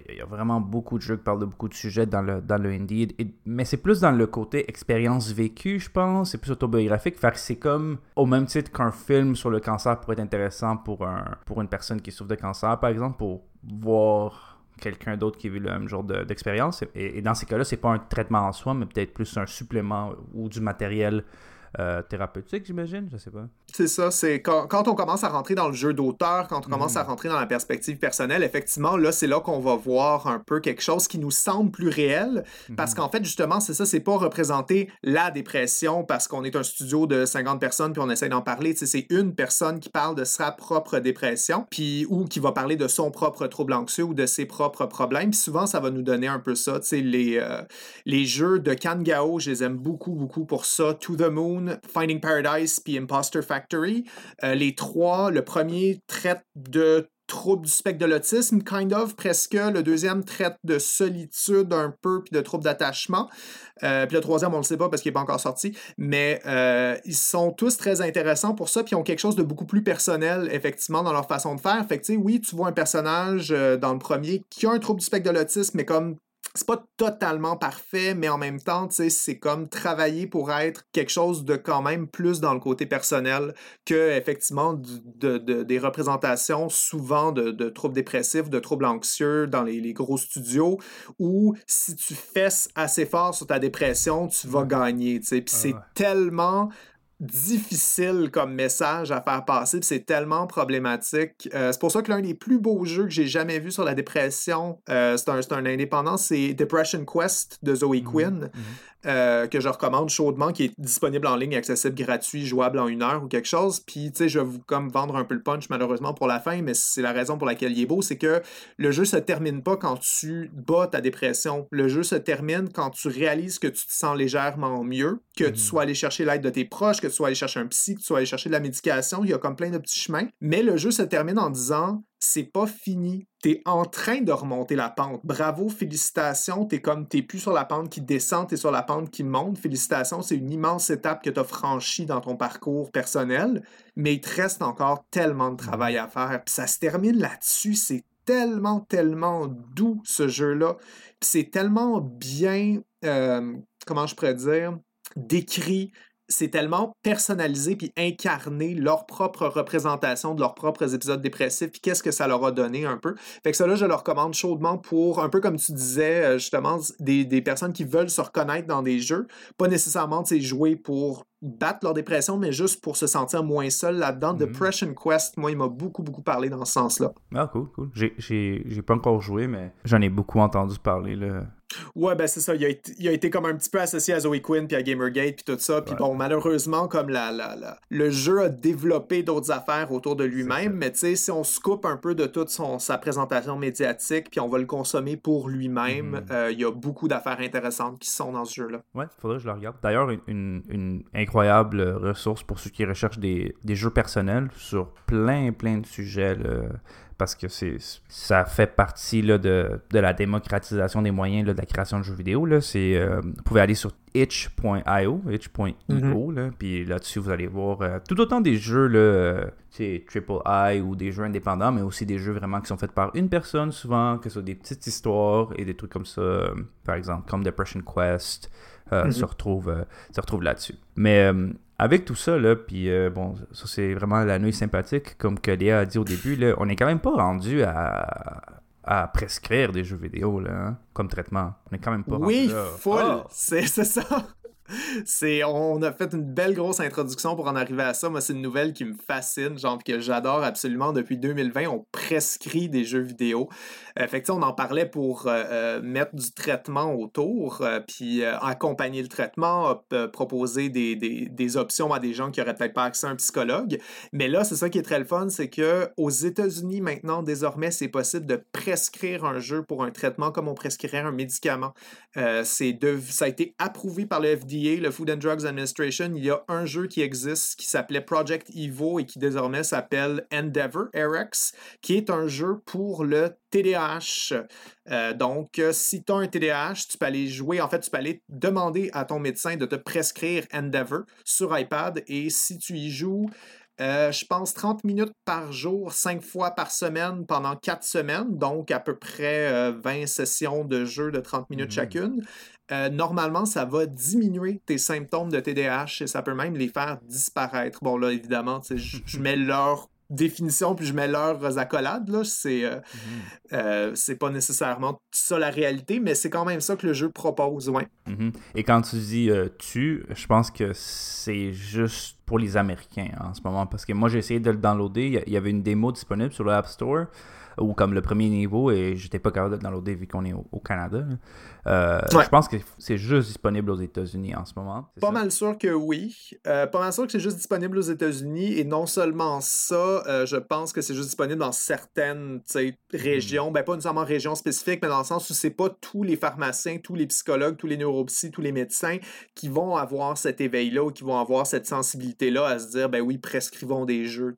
il y, a vraiment beaucoup de jeux qui parlent de beaucoup de sujets dans le, dans le indie. mais c'est plus dans le côté expérience vécue, je pense. C'est plus autobiographique. Fait que c'est comme au même titre qu'un film sur le cancer pourrait être intéressant pour, un, pour une personne qui souffre de cancer, par exemple, pour voir quelqu'un d'autre qui vit le même genre d'expérience. et, et, dans ces cas-là, c'est pas un traitement en soi, mais peut-être plus un supplément ou du matériel euh, thérapeutique, j'imagine, je sais pas. C'est ça, c'est quand, quand, on commence à rentrer dans le jeu d'auteur, quand on commence à mm. rentrer dans la perspective personnelle, effectivement, là, c'est là qu'on va voir un peu quelque chose qui nous semble plus réel, parce mm-hmm. qu'en fait, justement, c'est ça, c'est pas représenter la dépression parce qu'on est un studio de 50 personnes puis on essaie d'en parler, c'est une personne qui parle de sa propre dépression, puis ou qui va parler de son propre trouble anxieux ou de ses propres problèmes, puis souvent, ça va nous donner un peu ça, tu sais, les, euh, les jeux de Kangao, je les aime beaucoup, beaucoup pour ça, To the Moon, Finding Paradise puis Imposter Factory. Euh, les trois, le premier traite de troubles du spectre de l'autisme, kind of, presque. Le deuxième traite de solitude un peu, puis de troubles d'attachement. Euh, puis le troisième, on le sait pas parce qu'il n'est pas encore sorti. Mais euh, ils sont tous très intéressants pour ça, puis ils ont quelque chose de beaucoup plus personnel, effectivement, dans leur façon de faire. Fait que, oui, tu vois un personnage dans le premier qui a un trouble du spectre de l'autisme, mais comme c'est pas totalement parfait, mais en même temps, c'est comme travailler pour être quelque chose de quand même plus dans le côté personnel que effectivement des représentations souvent de, troubles dépressifs, de troubles anxieux dans les, gros studios, où si tu fesses assez fort sur ta dépression, tu vas gagner. Puis c'est tellement difficile comme message à faire passer, c'est tellement problématique. Euh, c'est pour ça que l'un des plus beaux jeux que j'ai jamais vu sur la dépression, euh, c'est un, un, indépendant, c'est Depression Quest de Zoe mmh Quinn. Mmh euh, que je recommande chaudement, qui est disponible en ligne, accessible gratuit, jouable en une heure ou quelque chose. Puis, tu sais, je vais vous comme vendre un peu le punch malheureusement pour la fin, mais c'est la raison pour laquelle il est beau, c'est que le jeu se termine pas quand tu bats ta dépression. Le jeu se termine quand tu réalises que tu te sens légèrement mieux, que tu mmh. sois allé chercher l'aide de tes proches, que tu sois allé chercher un psy, que tu sois allé chercher de la médication. Il y a comme plein de petits chemins. Mais le jeu se termine en disant c'est pas fini. T'es en train de remonter la pente. Bravo, félicitations. T'es comme, t'es plus sur la pente qui descend, t'es sur la pente qui monte. Félicitations, c'est une immense étape que t'as franchie dans ton parcours personnel. Mais il te reste encore tellement de travail à faire. Puis ça se termine là-dessus. C'est tellement, tellement doux, ce jeu-là. c'est tellement bien, euh, comment je pourrais dire, décrit, c'est tellement personnalisé puis incarné leur propre représentation de leurs propres épisodes dépressifs puis qu'est-ce que ça leur a donné un peu. Fait que ça là, je le recommande chaudement pour, un peu comme tu disais, euh, justement, des, des personnes qui veulent se reconnaître dans des jeux, pas nécessairement jouer pour battre leur dépression, mais juste pour se sentir moins seul là-dedans. Mm-hmm. Depression Quest, moi, il m'a beaucoup, beaucoup parlé dans ce sens-là. Ah, cool, cool. J'ai pas encore joué, mais j'en ai beaucoup entendu parler. Là. Ouais, ben c'est ça. Il a, été, il a, été, comme un petit peu associé à Zoe Quinn puis à Gamergate puis tout ça. Puis bon, malheureusement, comme la, la, la, le jeu a développé d'autres affaires autour de lui-même, mais tu sais, si on se coupe un peu de toute son, sa présentation médiatique puis on va le consommer pour lui-même, mm-hmm. euh, il y a beaucoup d'affaires intéressantes qui sont dans ce jeu-là. Ouais, faudrait que je le regarde. D'ailleurs, une, une, incroyable ressource pour ceux qui recherchent des, des jeux personnels sur plein, plein de sujets. Là parce que c'est ça fait partie là, de, de, la démocratisation des moyens là, de la création de jeux vidéo. Là. Euh, vous pouvez aller sur itch.io, itch.io, mm-hmm. là, puis là-dessus, vous allez voir euh, tout autant des jeux là, euh, triple I ou des jeux indépendants, mais aussi des jeux vraiment qui sont faits par une personne souvent, que ce soit des petites histoires et des trucs comme ça, par exemple, comme Depression Quest, mm-hmm. se retrouve, se retrouve là-dessus. Mais avec tout ça, là, puis bon, ça c'est vraiment la nuit sympathique, comme que Léa a dit au début, là, on n'est quand même pas rendu à, à prescrire des jeux vidéo là, hein, comme traitement. On est quand même pas Oui, là. full! Oh! C'est ça! C'est on a fait une belle grosse introduction pour en arriver à ça. Moi, c'est une nouvelle qui me fascine, genre que j'adore absolument depuis 2020. On prescrit des jeux vidéo. Euh, on en parlait pour euh, euh, mettre du traitement autour, puis accompagner le traitement, proposer des, des, des, options à des gens qui auraient peut-être pas accès à un psychologue. Mais là, c'est ça qui est très le fun, c'est que aux États-Unis maintenant, désormais, c'est possible de prescrire un jeu pour un traitement comme on prescrirait un médicament. c'est de, ça a été approuvé par le FDA le Food and Drugs Administration, il y a un jeu qui existe qui s'appelait Project Evo et qui désormais s'appelle Endeavor RX, qui est un jeu pour le TDAH. Euh, donc, euh, si tu as un TDAH, tu peux aller jouer, en fait, tu peux aller demander à ton médecin de te prescrire Endeavor sur iPad et si tu y joues, euh, je pense 30 minutes par jour, 5 fois par semaine pendant 4 semaines, donc à peu près 20 sessions de jeu de 30 minutes mmh. chacune. Euh, normalement, ça va diminuer tes symptômes de TDAH et ça peut même les faire disparaître. Bon, là, évidemment, je, je mets leur définition puis je mets leurs accolades. Là. C'est, euh, mm-hmm. euh, c'est pas nécessairement ça la réalité, mais c'est quand même ça que le jeu propose. Ouais. Mm-hmm. Et quand tu dis tu, je pense que c'est juste pour les Américains en ce moment parce que moi j'ai essayé de le downloader. Il y avait une démo disponible sur le App Store ou comme le premier niveau et j'étais pas capable de downloader vu qu'on est au, Canada. Euh, je pense que c'est juste disponible aux États-Unis en ce moment. Pas mal sûr que oui. Euh, pas mal sûr que c'est juste disponible aux États-Unis et non seulement ça, euh, je pense que c'est juste disponible dans certaines régions, hmm. ben pas nécessairement régions spécifiques, mais dans le sens où c'est pas tous les pharmaciens, tous les psychologues, tous les neuropsy, tous les médecins qui vont avoir cet éveil-là ou qui vont avoir cette sensibilité-là à se dire ben oui, prescrivons des jeux.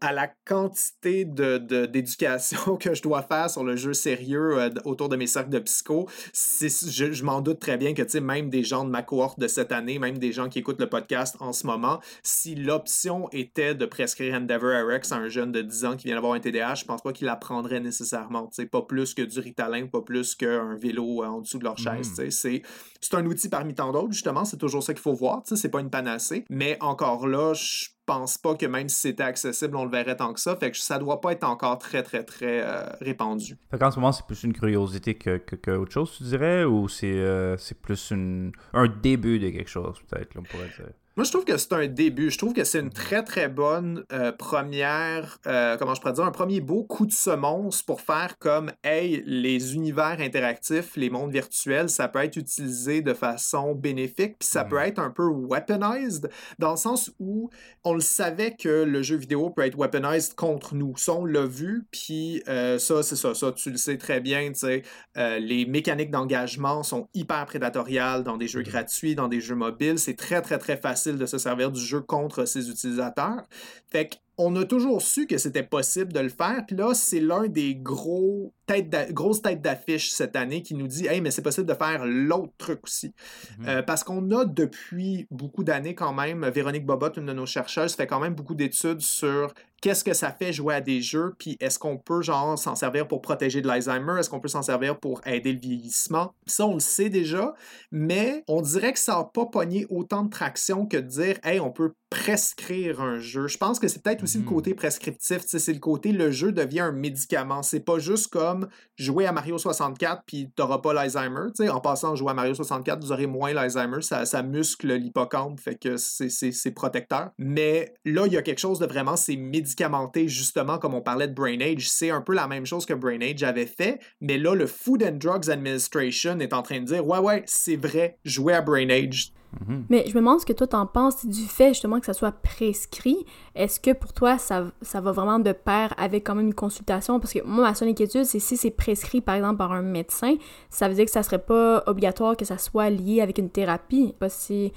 à la quantité d'éducation que je dois faire sur le jeu sérieux autour de mes cercles de psycho, je, je m'en doute très bien que même des gens de ma cohorte de cette année, même des gens qui écoutent le podcast en ce moment, si l'option était de prescrire Endeavor RX à un jeune de 10 ans qui vient d'avoir un TDAH, je pense pas qu'il apprendrait nécessairement. Pas plus que du Ritalin, pas plus qu'un vélo euh, en dessous de leur chaise. Mm. C'est un outil parmi tant d'autres, justement. C'est toujours ça qu'il faut voir. C'est pas une panacée. Mais encore là, je pense pas que même si c'était accessible, on le verrait tant que ça. Fait que ça doit pas être encore très, très, très euh, répandu. Fait qu'en ce moment, c'est plus une curiosité que, que, chose, tu dirais, ou c'est euh, plus une, un début de quelque chose, peut-être, on pourrait dire? Moi, je trouve que c'est un début. Je trouve que c'est une très, très bonne euh, première, euh, comment je pourrais dire, un premier beau coup de semonce pour faire comme, hey, les univers interactifs, les mondes virtuels, ça peut être utilisé de façon bénéfique, puis ça peut être un peu weaponized, dans le sens où on le savait que le jeu vidéo peut être weaponized contre nous. Ça, on l'a vu, puis euh, ça, c'est ça, ça, tu le sais très bien, tu sais, les mécaniques d'engagement sont hyper prédatoriales dans des jeux gratuits, dans des jeux mobiles. C'est très, très, très facile de se servir du jeu contre ses utilisateurs. Fait qu'on a toujours su que c'était possible de le faire. Puis là, c'est l'un des gros tête grosses têtes d'affiche cette année qui nous dit Hey, mais c'est possible de faire l'autre truc aussi. Mhm. Euh, parce qu'on a depuis beaucoup d'années quand même, Véronique Bobot, une de nos chercheuses, fait quand même beaucoup d'études sur qu'est-ce que ça fait jouer à des jeux, puis est-ce qu'on peut genre s'en servir pour protéger de l'Alzheimer, est-ce qu'on peut s'en servir pour aider le vieillissement? Ça, on le sait déjà, mais on dirait que ça n'a pas pogné autant de traction que de dire Hey, on peut prescrire un jeu. Je pense que c'est peut-être aussi le mhm. côté prescriptif, c'est le côté le jeu devient un médicament. C'est pas juste comme jouer à Mario 64 puis t'auras pas l'Alzheimer. En passant jouer à Mario 64, vous aurez moins l'Alzheimer. Ça, ça muscle l'hippocampe, fait que c'est protecteur. Mais là, il y a quelque chose de vraiment, c'est médicamenté, justement, comme on parlait de Brain Age. C'est un peu la même chose que Brain Age avait fait. Mais là, le Food and Drugs Administration est en train de dire Ouais, ouais, c'est vrai, jouer à Brain Age Mhm. Mais je me demande ce que toi t'en penses du fait justement que ça soit prescrit. Est-ce que pour toi ça, ça va vraiment de pair avec quand même une consultation? Parce que moi, ma seule inquiétude, c'est si c'est prescrit par exemple par un médecin, ça veut dire que ça serait pas obligatoire que ça soit lié avec une thérapie. Pas si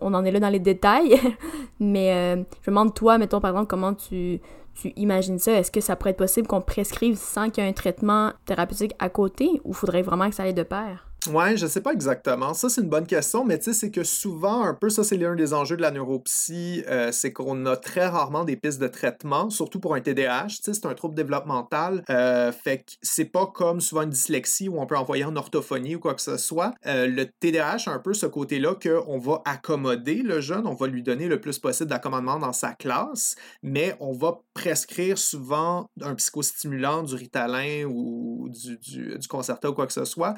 on en est là dans les détails, mais euh, je me demande toi, mettons par exemple, comment tu, tu imagines ça? Est-ce que ça pourrait être possible qu'on prescrive sans qu'il y ait un traitement thérapeutique à côté ou faudrait vraiment que ça aille de pair? Ouais, je sais pas exactement. Ça, c'est une bonne question, mais tu sais, c'est que souvent, un peu, ça, c'est l'un des enjeux de la neuropsy, euh, c'est qu'on a très rarement des pistes de traitement, surtout pour un TDAH. Tu sais, c'est un trouble développemental. Euh, fait que c'est pas comme souvent une dyslexie où on peut envoyer en orthophonie ou quoi que ce soit. Euh, le TDAH a un peu ce côté-là qu'on va accommoder le jeune, on va lui donner le plus possible d'accommodement dans sa classe, mais on va prescrire souvent un psychostimulant, du Ritalin ou du, du, du Concerta ou quoi que ce soit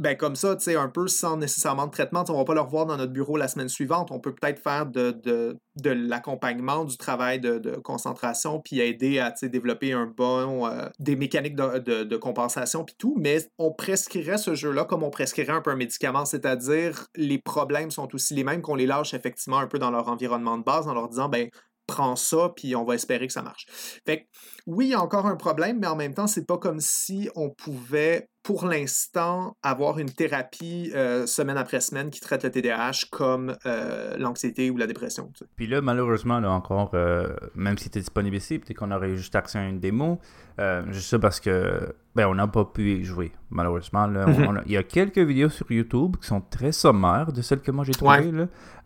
ben comme ça, tu sais, un peu sans nécessairement de traitement. On va pas le revoir dans notre bureau la semaine suivante. On peut peut-être faire de, de, de l'accompagnement, du travail de, de, concentration, puis aider à développer un bon, euh, des mécaniques de, de compensation, puis tout. Mais on prescrirait ce jeu-là comme on prescrirait un peu un médicament, c'est-à-dire les problèmes sont aussi les mêmes qu'on les lâche effectivement un peu dans leur environnement de base en leur disant, ben prends ça, puis on va espérer que ça marche. Fait que, oui, il y a encore un problème, mais en même temps, c'est pas comme si on pouvait pour l'instant, avoir une thérapie euh, semaine après semaine qui traite le TDAH comme euh, l'anxiété ou la dépression. Puis là, malheureusement, là encore, euh, même si c'est disponible ici, peut-être qu'on aurait juste accès à une démo, juste ça parce que ben, on n'a pas pu y jouer, malheureusement. Mhm. il y a quelques vidéos sur YouTube qui sont très sommaires de celles que moi j'ai trouvées.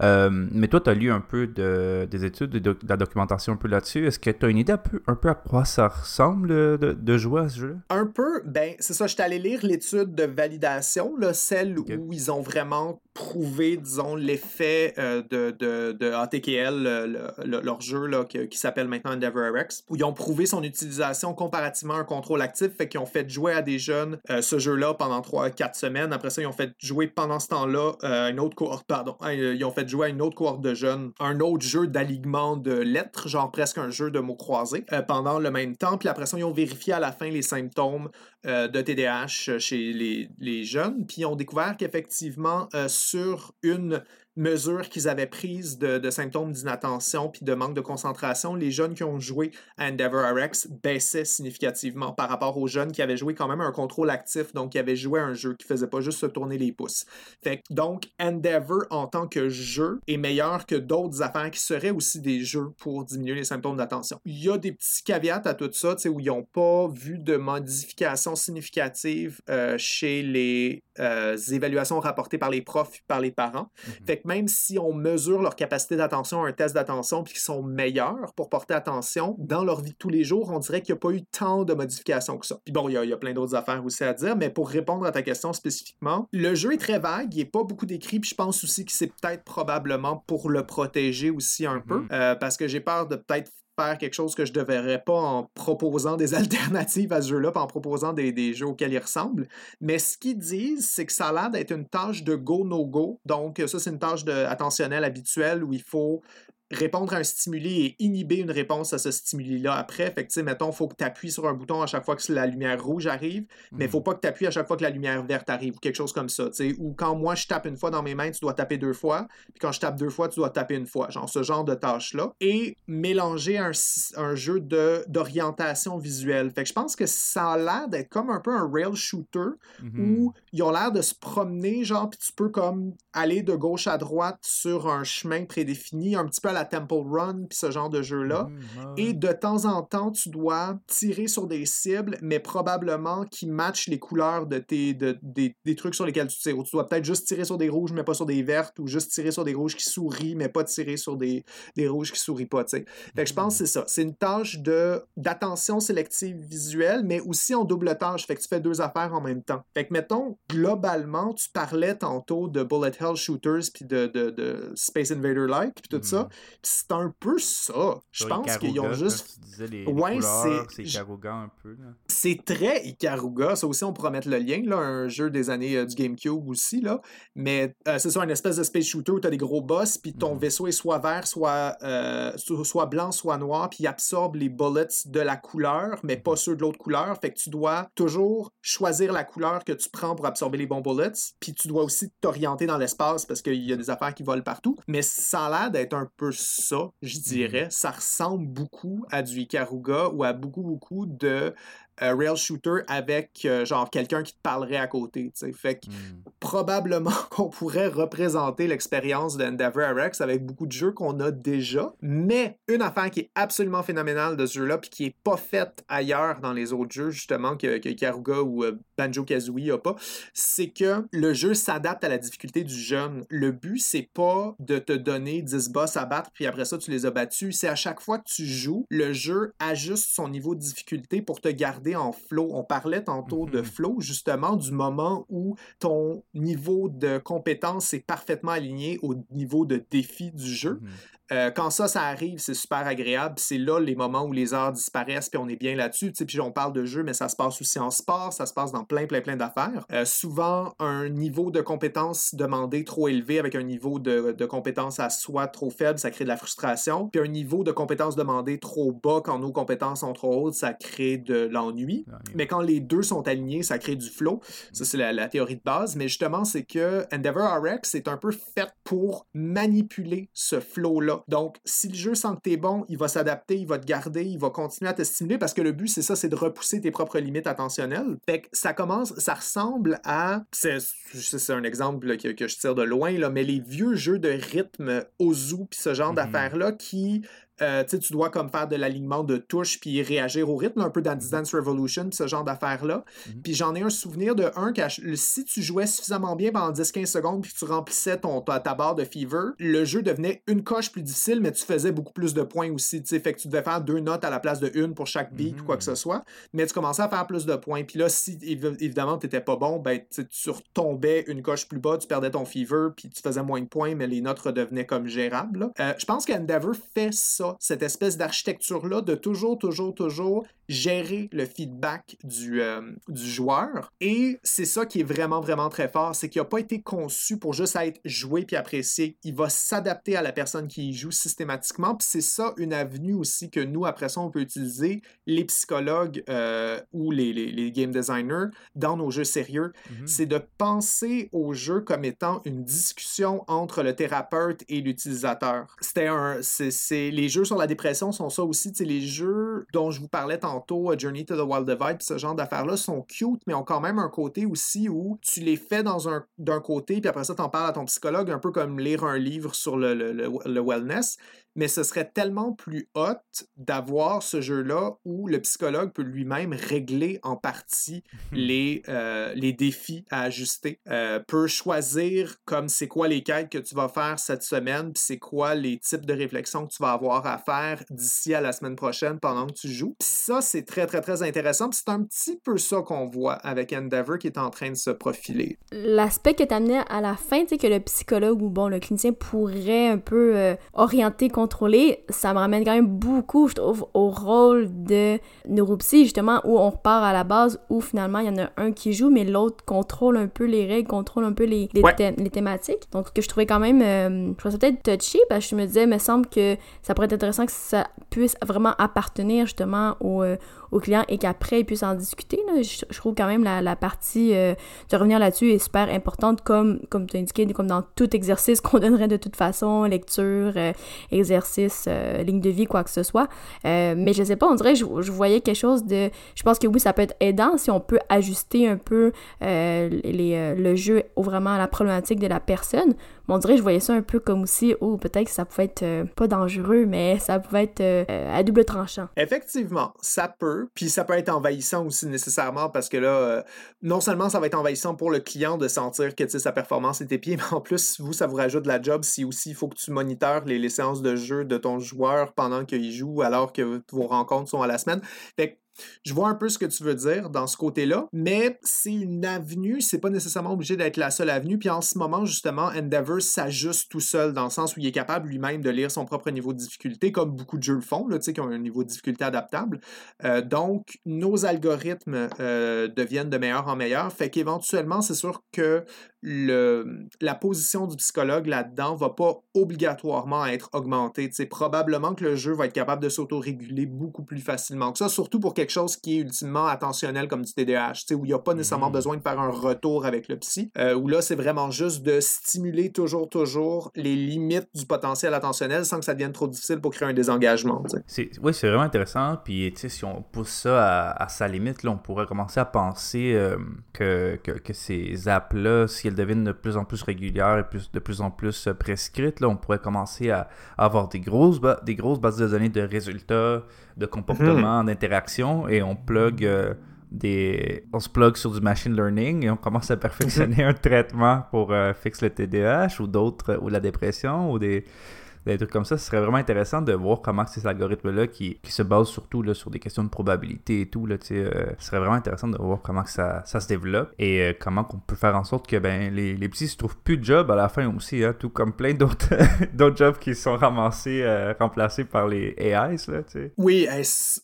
mais toi, tu as lu un peu de, des études, de, la documentation un peu là-dessus. Est-ce que tu as une idée un peu, un peu, à quoi ça ressemble de, de jouer à ce jeu-là? Un peu, ben c'est ça, je suis allé lire l'étude de validation, là, celle où ils ont vraiment prouvé, disons, l'effet euh, de, de, de, ATKL, leur jeu là, qui, s'appelle maintenant Endeavor RX, où ils ont prouvé son utilisation comparativement à un contrôle actif, fait qu'ils ont fait jouer à des jeunes euh, ce jeu-là pendant 3-4 semaines. Après ça, ils ont fait jouer pendant ce temps-là euh, une autre cohorte, pardon, ils ont fait jouer à une autre cohorte de jeunes un autre jeu d'alignement de lettres, genre presque un jeu de mots croisés, pendant le même temps. Puis après ça, ils ont vérifié à la fin les symptômes de TDAH chez les, les, jeunes, puis ils ont découvert qu'effectivement, sur une mesures qu'ils avaient prises de, symptômes d'inattention puis de manque de concentration, les jeunes qui ont joué à Endeavor RX baissaient significativement par rapport aux jeunes qui avaient joué quand même un contrôle actif, donc qui avaient joué un jeu qui faisait pas juste se tourner les pouces. Fait donc Endeavor en tant que jeu est meilleur que d'autres affaires qui seraient aussi des jeux pour diminuer les symptômes d'attention. Il y a des petits caveats à tout ça, où ils n'ont pas vu de modification significative euh, chez les euh, évaluations rapportées par les profs et par les parents. Mhm. Fait même si on mesure leur capacité d'attention à un test d'attention puis qu'ils sont meilleurs pour porter attention, dans leur vie de tous les jours, on dirait qu'il n'y a pas eu tant de modifications que ça. Puis bon, il y, a, plein d'autres affaires aussi à dire, mais pour répondre à ta question spécifiquement, le jeu est très vague, il n'est pas beaucoup décrit, puis je pense aussi que c'est peut-être probablement pour le protéger aussi un peu, mm-hmm. euh, parce que j'ai peur de peut-être faire quelque chose que je ne devrais pas en proposant des alternatives à ce jeu-là, en proposant des, jeux auxquels il ressemble. Mais ce qu'ils disent, c'est que ça a l'air d'être une tâche de go-no-go. Donc, ça, c'est une tâche de, attentionnelle habituelle où il faut répondre à un stimuli et inhiber une réponse à ce stimuli-là après. Fait que, mettons, il faut que tu appuies sur un bouton à chaque fois que la lumière rouge arrive, mais il ne faut mhm. pas que tu appuies à chaque fois que la lumière verte arrive ou quelque chose comme ça. Ou quand moi, je tape une fois dans mes mains, tu dois taper deux fois, puis quand je tape deux fois, tu dois taper une fois. Genre ce genre de tâche-là. Et mélanger un, un jeu d'orientation visuelle. Fait que je pense que ça a l'air d'être comme un peu un rail shooter où ils ont l'air de se promener, genre, puis tu peux comme aller de gauche à droite sur un chemin prédéfini, un petit peu à la Temple Run, puis ce genre de jeu-là. Mmh, Et de temps en temps, tu dois tirer sur des cibles, mais probablement qui matchent les couleurs de tes, de, des, des, trucs sur lesquels tu tires. Ou tu dois peut-être juste tirer sur des rouges, mais pas sur des vertes, ou juste tirer sur des rouges qui sourient, mais pas tirer sur des, des rouges qui sourient pas, tu sais. Fait que je pense que c'est ça. C'est une tâche de, d'attention sélective visuelle, mais aussi en double tâche. Fait que tu fais deux affaires en même temps. Fait que, mettons, globalement, tu parlais tantôt de Bullet Hell Shooters, puis de, de, de Space Invader-like, puis tout ça. C'est un peu ça. Je pense qu'ils ont juste. ouais, c'est Ikaruga un peu. C'est très Ikaruga. Ça aussi, on pourra mettre le lien, là, un jeu des années euh, du GameCube aussi. Là. Mais euh, c'est ça, une espèce de space shooter où tu as des gros boss, puis ton mhm. vaisseau est soit vert, soit, euh, soit blanc, soit noir, puis il absorbe les bullets de la couleur, mais pas mhm. ceux de l'autre couleur. Fait que tu dois toujours choisir la couleur que tu prends pour absorber les bons bullets, puis tu dois aussi t'orienter dans l'espace parce qu'il y a des affaires qui volent partout. Mais ça a l'air d'être un peu ça, je dirais. Mm. Ça ressemble beaucoup à du Ikaruga ou à beaucoup, beaucoup de euh, rail shooter avec euh, genre quelqu'un qui te parlerait à côté. Fait que mm. probablement qu'on pourrait représenter l'expérience d'Endeavor RX avec beaucoup de jeux qu'on a déjà. Mais une affaire qui est absolument phénoménale de ce jeu-là, puis qui est pas faite ailleurs dans les autres jeux, justement, que, que Ikaruga ou euh, Banjo-Kazooie a pas, c'est que le jeu s'adapte à la difficulté du jeune. Le but, c'est pas de te donner 10 boss à battre, puis après ça, tu les as battus. C'est à chaque fois que tu joues, le jeu ajuste son niveau de difficulté pour te garder en flow. On parlait tantôt de Mhm. flow, justement, du moment où ton niveau de compétence est parfaitement aligné au niveau de défi du jeu. Mhm. Euh, quand ça, ça arrive, c'est super agréable. C'est là les moments où les heures disparaissent, puis on est bien là-dessus. Puis on parle de jeu, mais ça se passe aussi en sport, ça se passe dans plein, plein, plein d'affaires. Euh, souvent, un niveau de compétence demandé trop élevé avec un niveau de, de compétence à soi trop faible, ça crée de la frustration. Puis un niveau de compétence demandé trop bas quand nos compétences sont trop hautes, ça crée de l'ennui. Mais quand les deux sont alignés, ça crée du flow. Ça, c'est la, la théorie de base. Mais justement, c'est que Endeavor RX est un peu fait pour manipuler ce flow-là. Donc, si le jeu sent que t'es bon, il va s'adapter, il va te garder, il va continuer à te stimuler parce que le but, c'est ça, c'est de repousser tes propres limites attentionnelles. Fait que ça commence, ça ressemble à. C'est c'est un exemple que, que je tire de loin, là, mais les vieux jeux de rythme Ozu puis ce genre Mhm. d'affaires-là qui euh, tu dois comme faire de l'alignement de touches puis réagir au rythme, un peu dans Dance Dance Revolution, ce genre d'affaires-là. Mhm. Puis j'en ai un souvenir de un, que si tu jouais suffisamment bien pendant 10-15 secondes puis tu remplissais ton, ta, ta barre de Fever, le jeu devenait une coche plus difficile, mais tu faisais beaucoup plus de points aussi. tu sais. Fait que tu devais faire deux notes à la place de une pour chaque beat ou quoi que ce soit, mais tu commençais à faire plus de points. Puis là, si évi- évidemment tu n'étais pas bon, ben tu retombais une coche plus bas, tu perdais ton Fever, puis tu faisais moins de points, mais les notes redevenaient comme gérables. Euh, je pense qu'Endeavor fait ça, cette espèce d'architecture-là, de toujours, toujours, toujours gérer le feedback du, euh, du joueur. Et c'est ça qui est vraiment, vraiment très fort, c'est qu'il n'a pas été conçu pour juste être joué puis apprécié. Il va s'adapter à la personne qui y joue systématiquement. Puis c'est ça une avenue aussi que nous, après ça, on peut utiliser, les psychologues euh, ou les, les, les game designers, dans nos jeux sérieux. Mhm. C'est de penser au jeu comme étant une discussion entre le thérapeute et l'utilisateur. C'était un... c'est- c'est- les jeux sur la dépression sont ça aussi. Les jeux dont je vous parlais tantôt, euh, Journey to the Wild Divide, pis ce genre d'affaires-là sont cute, mais ont quand même un côté aussi où tu les fais d'un côté, puis après ça, t'en parles à ton psychologue, un peu comme lire un livre sur le- le wellness. Mais ce serait tellement plus hot d'avoir ce jeu-là où le psychologue peut lui-même régler en partie les, euh, les défis à ajuster. Euh, peut choisir comme c'est quoi les quêtes que tu vas faire cette semaine, puis c'est quoi les types de réflexions que tu vas avoir à faire d'ici à la semaine prochaine pendant que tu joues. Puis ça, c'est très, très, très intéressant. Puis c'est un petit peu ça qu'on voit avec Endeavor qui est en train de se profiler. L'aspect que tu amenais à la fin, tu sais, que le psychologue ou bon, le clinicien pourrait un peu euh, orienter, contrôler, ça me ramène quand même beaucoup, je trouve, au rôle de neuropsy, justement, où on repart à la base, où finalement il y en a un qui joue, mais l'autre contrôle un peu les règles, contrôle un peu les, les, Ouais. thé- les thématiques. Donc, que je trouvais quand même, euh, je trouvais ça peut-être touché, parce que je me disais, il me semble que ça pourrait être intéressant que ça puisse vraiment appartenir justement au, euh, au client et qu'après ils puissent en discuter. là. Je, trouve quand même la, la partie euh, de revenir là-dessus est super importante, comme, comme tu as indiqué, comme dans tout exercice qu'on donnerait de toute façon, lecture, euh, exercice, euh, ligne de vie, quoi que ce soit. Mais je sais pas, on dirait que je, je voyais quelque chose de... Je pense que oui, ça peut être aidant si on peut ajuster un peu les, le jeu au vraiment à la problématique de la personne. Mais on dirait que je voyais ça un peu comme aussi, oh, peut-être que ça pouvait être pas dangereux, mais ça pouvait être à double tranchant. Effectivement, ça peut, puis ça peut être envahissant aussi nécessairement parce que là, euh, non seulement ça va être envahissant pour le client de sentir que sa performance est épiée, mais en plus, vous, ça vous rajoute de la job si aussi il faut que tu moniteurs les, les séances de jeu de ton joueur pendant qu'il joue alors que vos rencontres sont à la semaine. Fait que je vois un peu ce que tu veux dire dans ce côté-là, mais c'est une avenue, c'est pas nécessairement obligé d'être la seule avenue. Puis en ce moment, justement, Endeavor s'ajuste tout seul dans le sens où il est capable lui-même de lire son propre niveau de difficulté, comme beaucoup de jeux le font, là, qui ont un niveau de difficulté adaptable. Euh, donc, nos algorithmes euh, deviennent de meilleur en meilleur. Fait qu'éventuellement, c'est sûr que le, la position du psychologue là-dedans va pas obligatoirement être augmentée. Tu sais, probablement que le jeu va être capable de s'autoréguler beaucoup plus facilement que ça, surtout pour quelque chose qui est ultimement attentionnel comme du TDAH, où il n'y a pas nécessairement Mhm. besoin de faire un retour avec le psy, euh, où là, c'est vraiment juste de stimuler toujours, toujours les limites du potentiel attentionnel sans que ça devienne trop difficile pour créer un désengagement. C'est, oui, c'est vraiment intéressant. Puis, si on pousse ça à, à sa limite, là, on pourrait commencer à penser euh, que, que, que ces apps-là, si deviennent de plus en plus régulières et plus, de plus en plus euh, prescrites, là, on pourrait commencer à, à avoir des grosses, des grosses bases de données de résultats, de comportements, d'interactions, et on plug, euh, des... On se plug sur du machine learning et on commence à perfectionner un traitement pour fixer le TDAH ou d'autres, ou la dépression, ou des des trucs comme ça, ce serait vraiment intéressant de voir comment ces algorithmes-là qui, qui, se basent surtout là, sur des questions de probabilité et tout, là, euh, ce serait vraiment intéressant de voir comment que ça, ça se développe et euh, comment on peut faire en sorte que ben, les, les petits se trouvent plus de job à la fin aussi, hein, tout comme plein d'autres d'autres jobs qui sont ramassés, euh, remplacés par les AIs. Là, oui,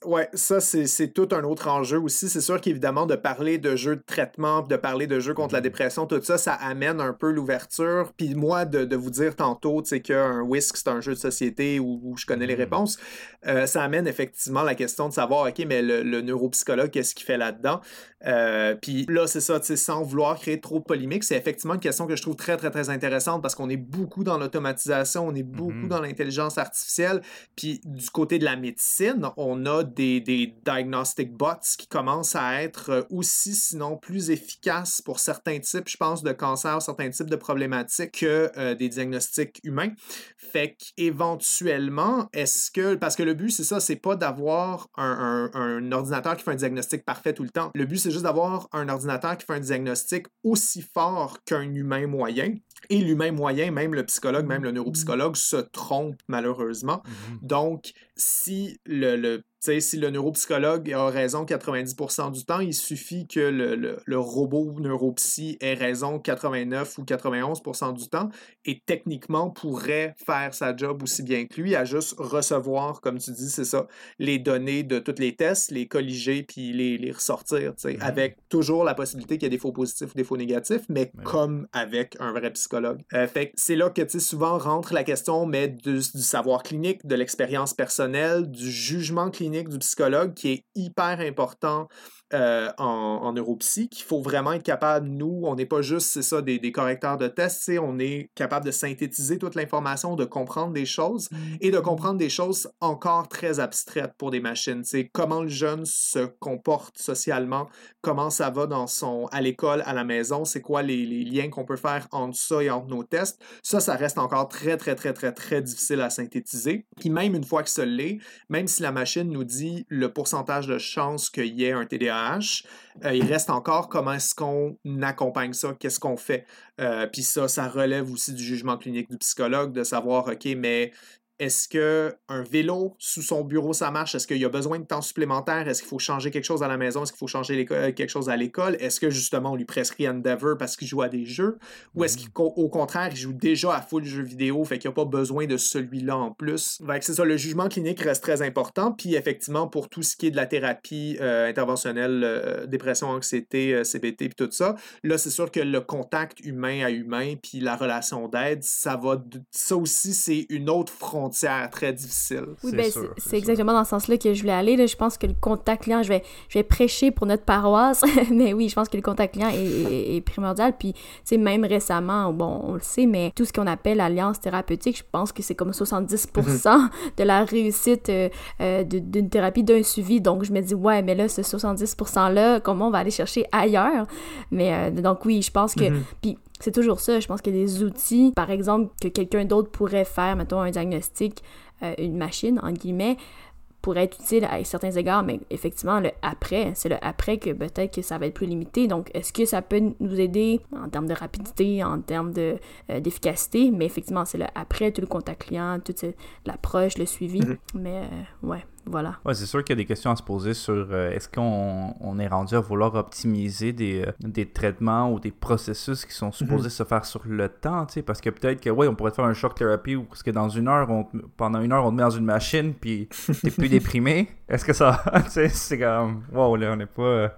ouais, ça c'est tout un autre enjeu aussi. C'est sûr qu'évidemment, de parler de jeux de traitement, de parler de jeux contre la dépression, tout ça, ça amène un peu l'ouverture. Puis moi, de, de, vous dire tantôt qu'un whisk, c'est un jeu de société où, je connais les mm. réponses, euh, ça amène effectivement la question de savoir, OK, mais le, neuropsychologue, qu'est-ce qu'il fait là-dedans? Euh, puis là, c'est ça, sans vouloir créer trop de polémique, c'est effectivement une question que je trouve très, très, très intéressante parce qu'on est beaucoup dans l'automatisation, on est beaucoup mm-hmm. dans l'intelligence artificielle. Puis du côté de la médecine, on a des, des diagnostic bots qui commencent à être aussi, sinon plus efficaces pour certains types, je pense, de cancers, certains types de problématiques que euh, des diagnostics humains. Fait qu'éventuellement, est-ce que. Parce que le but, c'est ça, c'est pas d'avoir un, un, ordinateur qui fait un diagnostic parfait tout le temps. Le but, c'est juste d'avoir un ordinateur qui fait un diagnostic aussi fort qu'un humain moyen. Et l'humain moyen, même le psychologue, même le neuropsychologue, se trompe malheureusement. Mm-hmm. Donc, si le, le si le neuropsychologue a raison 90% du temps, il suffit que le, le, robot neuropsy ait raison 89 ou 91% du temps et techniquement pourrait faire sa job aussi bien que lui, à juste recevoir, comme tu dis, c'est ça, les données de tous les tests, les colliger puis les, les ressortir, mm-hmm. avec toujours la possibilité qu'il y ait des faux positifs ou des faux négatifs, mais comme avec un vrai psychologue. Euh, fait c'est là que souvent rentre la question mais du savoir clinique, de l'expérience personnelle, du jugement clinique du psychologue qui est hyper important euh, en, en neuropsy, qu'il faut vraiment être capable, nous, on n'est pas juste, c'est ça, des, des, correcteurs de tests, on est capable de synthétiser toute l'information, de comprendre des choses et de mm-hmm. comprendre des choses encore très abstraites pour des machines. C'est comment le jeune se comporte socialement, comment ça va dans son, à l'école, à la maison, c'est quoi les, les liens qu'on peut faire entre ça et entre nos tests. Ça, ça reste encore très, très, très, très, très difficile à synthétiser. Puis même une fois que ça l'est, même si la machine nous dit le pourcentage de chances qu'il y ait un TDAH, euh, il reste encore comment est-ce qu'on accompagne ça, qu'est-ce qu'on fait. Euh, puis ça, ça relève aussi du jugement clinique du psychologue de savoir, OK, mais est-ce qu'un vélo sous son bureau, ça marche? Est-ce qu'il y a besoin de temps supplémentaire? Est-ce qu'il faut changer quelque chose à la maison? Est-ce qu'il faut changer euh, quelque chose à l'école? Est-ce que justement on lui prescrit Endeavor parce qu'il joue à des jeux? Ou est-ce mmh. qu'au contraire, il joue déjà à full jeu vidéo, fait qu'il n'y a pas besoin de celui-là en plus? c'est ça, le jugement clinique reste très important. Puis effectivement, pour tout ce qui est de la thérapie euh, interventionnelle, euh, dépression, anxiété, CBT, puis tout ça, là, c'est sûr que le contact humain à humain, puis la relation d'aide, ça va. Ça aussi, c'est une autre frontière très difficile. Oui, ben, c'est exactement dans ce sens-là que je voulais aller. Je pense que le contact client, je vais, je vais prêcher pour notre paroisse, mais oui, je pense que le contact client est, primordial. Puis, tu sais, même récemment, bon, on le sait, mais tout ce qu'on appelle l'alliance thérapeutique, je pense que c'est comme 70% mhm. de la réussite euh, euh, d'une thérapie, d'un suivi. Donc, je me dis, ouais, mais là, ce 70%-là, comment on va aller chercher ailleurs? Mais euh, donc, oui, je pense que. Mhm. Puis, c'est toujours ça. Je pense qu'il y a des outils, par exemple, que quelqu'un d'autre pourrait faire, mettons, un diagnostic, euh, une machine, en guillemets, pourrait être utile à certains égards, mais effectivement, le après, c'est le après que peut-être que ça va être plus limité. Donc, est-ce que ça peut nous aider en termes de rapidité, en termes de, euh, d'efficacité? Mais effectivement, c'est le après, tout le contact client, toute l'approche, le suivi. Mm-hmm. Mais euh, ouais, voilà. Ouais, c'est sûr qu'il y a des questions à se poser sur euh, est-ce qu'on on est rendu à vouloir optimiser des, euh, des traitements ou des processus qui sont supposés mhm. se faire sur le temps, tu sais, parce que peut-être que, ouais, on pourrait faire un shock thérapie ou parce que dans une heure, on, pendant une heure, on te met dans une machine puis t'es plus déprimé. Est-ce que ça, tu sais, c'est comme, wow, là, on n'est pas, euh,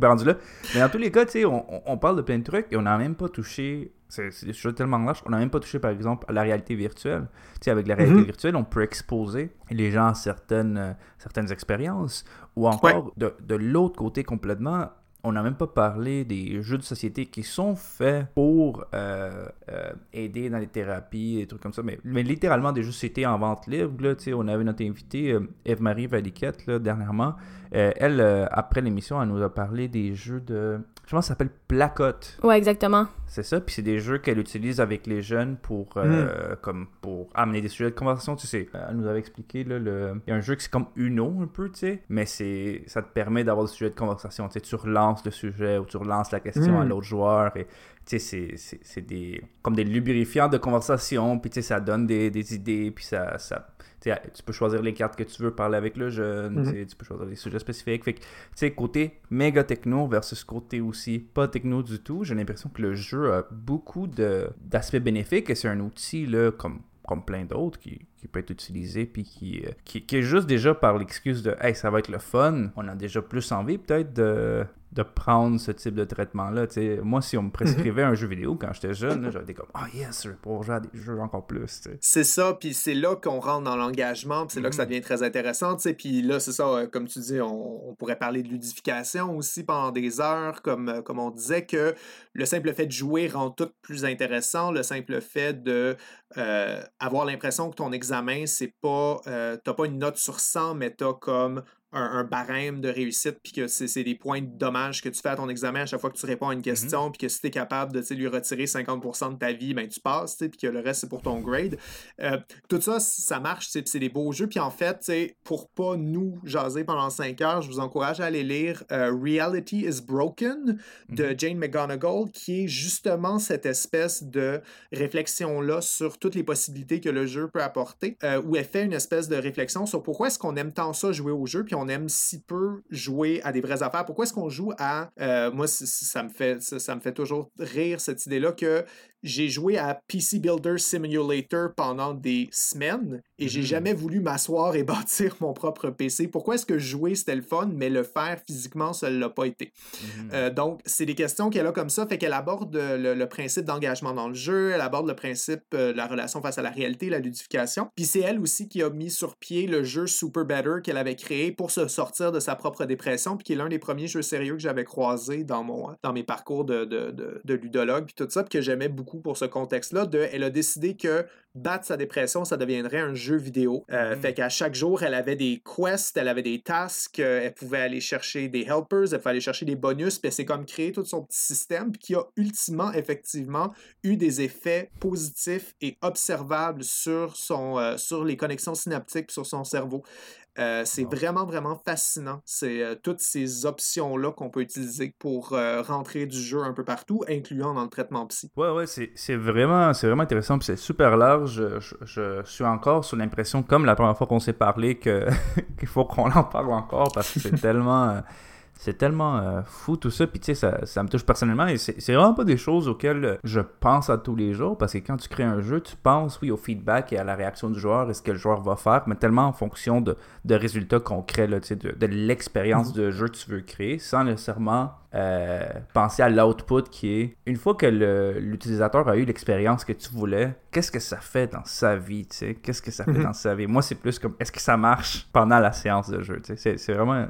rendu là. Mais dans tous les cas, tu sais, on, on, parle de plein de trucs et on n'a même pas touché c'est des choses tellement larges. On n'a même pas touché, par exemple, à la réalité virtuelle. Tu sais, avec la réalité mhm. virtuelle, on peut exposer les gens à certaines, euh, certaines expériences. Ou encore, de, de l'autre côté complètement, on n'a même pas parlé des jeux de société qui sont faits pour euh, euh, aider dans les thérapies et trucs comme ça. Mais, mais littéralement, des jeux de société en vente libre. Là, on avait notre invitée, Eve-Marie Valiquette, là, dernièrement. elle, après l'émission, elle nous a parlé des jeux de je pense que ça s'appelle Placote. Ouais, exactement. C'est ça, puis c'est des jeux qu'elle utilise avec les jeunes pour, euh, comme pour amener des sujets de conversation. Tu sais, elle nous avait expliqué, là, le... il y a un jeu qui c'est comme Uno un peu, tu sais, mais c'est ça te permet d'avoir des sujets de conversation. Tu sais, tu relances le sujet ou tu relances la question à l'autre joueur et tu sais, c'est des comme des lubrifiants de conversation, puis tu sais, ça donne des, des idées, puis ça, ça tu peux choisir les cartes que tu veux parler avec le jeune, mhm. tu peux choisir des sujets spécifiques. Fait que, tu sais, côté méga techno versus côté aussi pas techno du tout, j'ai l'impression que le jeu a beaucoup d'aspects bénéfiques et c'est un outil, là, comme comme plein d'autres, qui, qui, peut être utilisé, puis qui, euh, qui, qui, est juste déjà par l'excuse de Hey, ça va être le fun. On a déjà plus envie peut-être de, de prendre ce type de traitement-là. Moi, si on me prescrivait un jeu vidéo quand j'étais jeune, j'aurais été comme Ah oh, yes, je vais pouvoir jouer à des jeux encore plus. C'est ça, puis c'est là qu'on rentre dans l'engagement, puis c'est là que ça mm-hmm. devient très intéressant. Puis là, c'est ça, euh, comme tu dis, on, pourrait parler de ludification aussi pendant des heures, comme, euh, comme on disait, que le simple fait de jouer rend tout plus intéressant. Le simple fait de euh, avoir l'impression que ton examen, c'est pas. t'as pas une note sur 100, mais t'as comme un, barème de réussite, puis que c'est des points de dommage que tu fais à ton examen à chaque fois que tu réponds à une question, puis que si tu es capable de lui retirer 50% de ta vie, ben, tu passes, puis que le reste, c'est pour ton grade. Euh, tout ça, ça marche, c'est des beaux jeux. Puis en fait, pour pas nous jaser pendant 5 heures, je vous encourage à aller lire euh, Reality is Broken de mm-hmm. Jane McGonigal, qui est justement cette espèce de réflexion-là sur toutes les possibilités que le jeu peut apporter, euh, où elle fait une espèce de réflexion sur pourquoi est-ce qu'on aime tant ça jouer au jeu, puis on aime si peu jouer à des vraies affaires. Pourquoi est-ce qu'on joue à... Euh, moi, ça me, fait, ça, me fait toujours rire cette idée-là que j'ai joué à PC Builder Simulator pendant des semaines et j'ai mm-hmm. jamais voulu m'asseoir et bâtir mon propre PC. Pourquoi est-ce que jouer c'était le fun, mais le faire physiquement, ça ne l'a pas été? Mm-hmm. Euh, donc, c'est des questions qu'elle a comme ça, fait qu'elle aborde le, principe d'engagement dans le jeu, elle aborde le principe de la relation face à la réalité, la ludification. Puis c'est elle aussi qui a mis sur pied le jeu Super Better qu'elle avait créé pour se sortir de sa propre dépression, puis qui est l'un des premiers jeux sérieux que j'avais croisé dans, mon, dans mes parcours de, de, de, ludologue, puis tout ça, puis que j'aimais beaucoup pour ce contexte-là. De, elle a décidé que battre sa dépression, ça deviendrait un jeu vidéo. Euh, mm. Fait qu'à chaque jour, elle avait des quests, elle avait des tasks, euh, elle pouvait aller chercher des helpers, elle pouvait aller chercher des bonus, puis c'est comme créer tout son petit système, puis qui a ultimement, effectivement, eu des effets positifs et observables sur, son, euh, sur les connexions synaptiques, sur son cerveau. Euh, c'est vraiment, vraiment fascinant. C'est euh, toutes ces options-là qu'on peut utiliser pour euh, rentrer du jeu un peu partout, incluant dans le traitement psy. Ouais, ouais, c'est vraiment, vraiment intéressant, puis c'est super large. Je, suis encore sous l'impression, comme la première fois qu'on s'est parlé, qu'il faut qu'on en parle encore parce que c'est tellement c'est tellement euh, fou tout ça. Puis tu sais, ça, ça, me touche personnellement. Et c'est vraiment pas des choses auxquelles je pense à tous les jours. Parce que quand tu crées un jeu, tu penses, oui, au feedback et à la réaction du joueur et ce que le joueur va faire. Mais tellement en fonction de, de résultats concrets, là, de, de l'expérience mm-hmm. de jeu que tu veux créer. Sans nécessairement euh, penser à l'output qui est une fois que l'utilisateur a eu l'expérience que tu voulais, qu'est-ce que ça fait dans sa vie, tu sais, qu'est-ce que ça fait mm-hmm. dans sa vie? Moi, c'est plus comme est-ce que ça marche pendant la séance de jeu, tu sais, c'est vraiment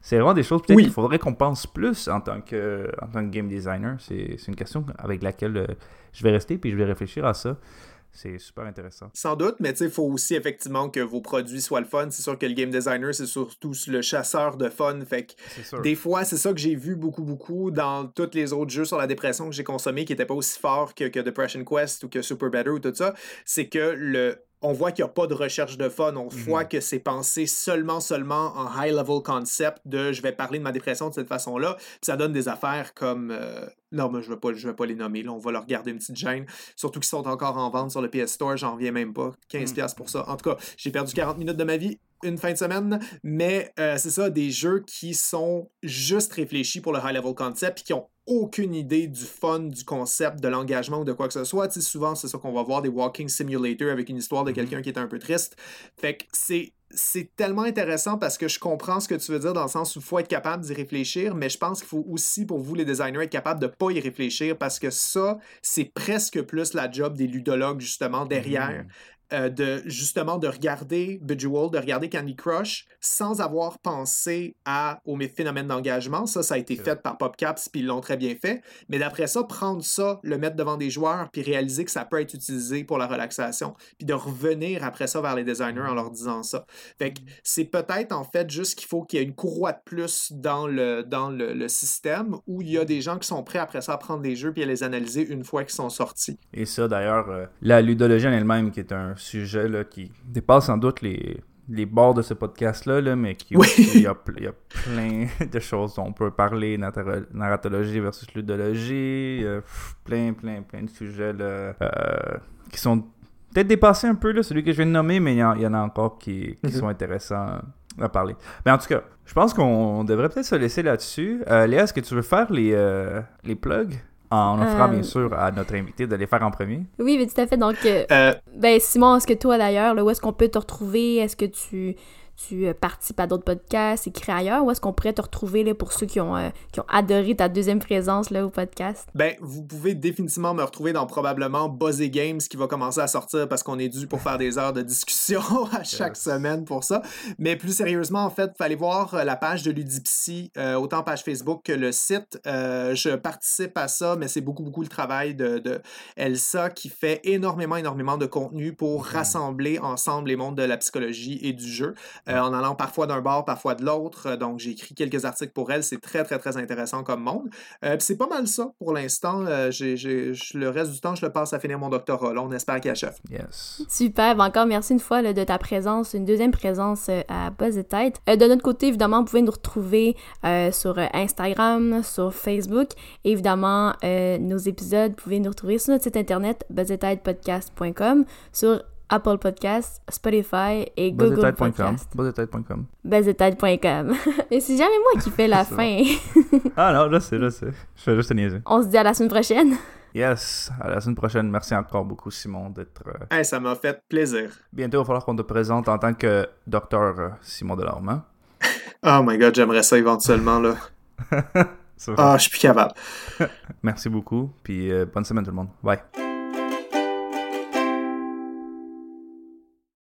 c'est vraiment des choses peut-être qu'il faudrait qu'on pense plus en tant que, en tant que game designer. C'est une question avec laquelle euh, je vais rester puis je vais réfléchir à ça. C'est super intéressant. Sans doute, mais il faut aussi effectivement que vos produits soient le fun. C'est sûr que le game designer, c'est surtout le chasseur de fun. Fait que des fois, c'est ça que j'ai vu beaucoup, beaucoup dans tous les autres jeux sur la dépression que j'ai consommés qui n'étaient pas aussi forts que, que Depression Quest ou que Super Better ou tout ça. C'est que le on voit qu'il n'y a pas de recherche de fun. On voit mhm. que c'est pensé seulement, seulement en high-level concept de je vais parler de ma dépression de cette façon-là. Puis ça donne des affaires comme. Euh, non, mais je ne vais, pas, je vais pas les nommer. Là. On va leur garder une petite gêne. Surtout qu'ils sont encore en vente sur le PS Store. J'en reviens même pas. 15$ mhm. pour ça. En tout cas, j'ai perdu 40 minutes de ma vie une fin de semaine, mais euh, c'est ça, des jeux qui sont juste réfléchis pour le high-level concept et qui ont aucune idée du fun, du concept, de l'engagement ou de quoi que ce soit. Tu souvent, c'est ça qu'on va voir des walking simulators avec une histoire de mm-hmm. quelqu'un qui est un peu triste. Fait que c'est c'est tellement intéressant parce que je comprends ce que tu veux dire dans le sens où il faut être capable d'y réfléchir, mais je pense qu'il faut aussi, pour vous les designers, être capable de ne pas y réfléchir parce que ça, c'est presque plus la job des ludologues justement derrière. Mm-hmm euh, de justement de regarder Bejeweled, de regarder Candy Crush sans avoir pensé à, au phénomène d'engagement. Ça, ça a été fait par PopCaps, puis ils l'ont très bien fait. Mais d'après ça, prendre ça, le mettre devant des joueurs, puis réaliser que ça peut être utilisé pour la relaxation, puis de revenir après ça vers les designers en leur disant ça. Fait que c'est peut-être en fait juste qu'il faut qu'il y ait une courroie de plus dans le, dans le, le, système où il y a des gens qui sont prêts après ça à prendre des jeux puis à les analyser une fois qu'ils sont sortis. Et ça, d'ailleurs, euh, la ludologie en elle-même, qui est un sujet là, qui dépasse sans doute les, les bords de ce podcast-là, là, mais qui, Oui. il, y a, il y a plein de choses dont on peut parler, narra- narratologie versus ludologie, euh, plein, plein, plein de sujets là, euh, qui sont peut-être dépassés un peu, là, celui que je viens de nommer, mais il y en, il y en a encore qui, qui Mhm. sont intéressants à parler. Mais en tout cas, je pense qu'on devrait peut-être se laisser là-dessus. Euh, Léa, est-ce que tu veux faire les, les plugs? En offrant, Euh, bien sûr, à notre invité de les faire en premier. Oui, mais tout à fait. Donc, euh, Euh, ben Simon, est-ce que toi d'ailleurs, là, où est-ce qu'on peut te retrouver? Est-ce que tu, tu euh, participes à d'autres podcasts, écris ailleurs? Où est-ce qu'on pourrait te retrouver là, pour ceux qui ont, euh, qui ont adoré ta deuxième présence là, au podcast? Ben, vous pouvez définitivement me retrouver dans probablement Buzzy Games qui va commencer à sortir parce qu'on est dû pour faire des heures de discussion à chaque Yes. semaine pour ça. Mais plus sérieusement, en fait, fallait voir euh, la page de Ludipsy, euh, autant page Facebook que le site. Euh, je participe à ça, mais c'est beaucoup, beaucoup le travail de, de Elsa qui fait énormément, énormément de contenu pour rassembler ensemble les mondes de la psychologie et du jeu, euh, en allant parfois d'un bord, parfois de l'autre. Euh, Donc, j'ai écrit quelques articles pour elle. C'est très, très, très intéressant comme monde. Euh, puis c'est pas mal ça pour l'instant. Euh, le reste du temps, je le passe à finir mon doctorat. Là, on espère qu'il achève. Yes. Super, ben encore merci une fois là, de ta présence, une deuxième présence euh, à Buzz et Tête. Euh, de notre côté, évidemment, vous pouvez nous retrouver euh, sur Instagram, sur Facebook. Évidemment, euh, nos épisodes, vous pouvez nous retrouver sur notre site internet buzzetêtepodcast.com, sur Apple Podcasts, Spotify et Google. Podcasts. Buzzetête.com. Buzzetête.com. Mais c'est jamais moi qui fais la fin. Ah non, là c'est, là c'est. Je fais juste te niaiser. On se dit à la semaine prochaine. Yes, à la semaine prochaine. Merci encore beaucoup, Simon, d'être. euh, Hey, ça m'a fait plaisir. Bientôt, il va falloir qu'on te présente en tant que docteur euh, Simon Delorme. Oh my god, j'aimerais ça éventuellement. là. Ah, je suis plus capable. Merci beaucoup, puis euh, bonne semaine tout le monde. Bye.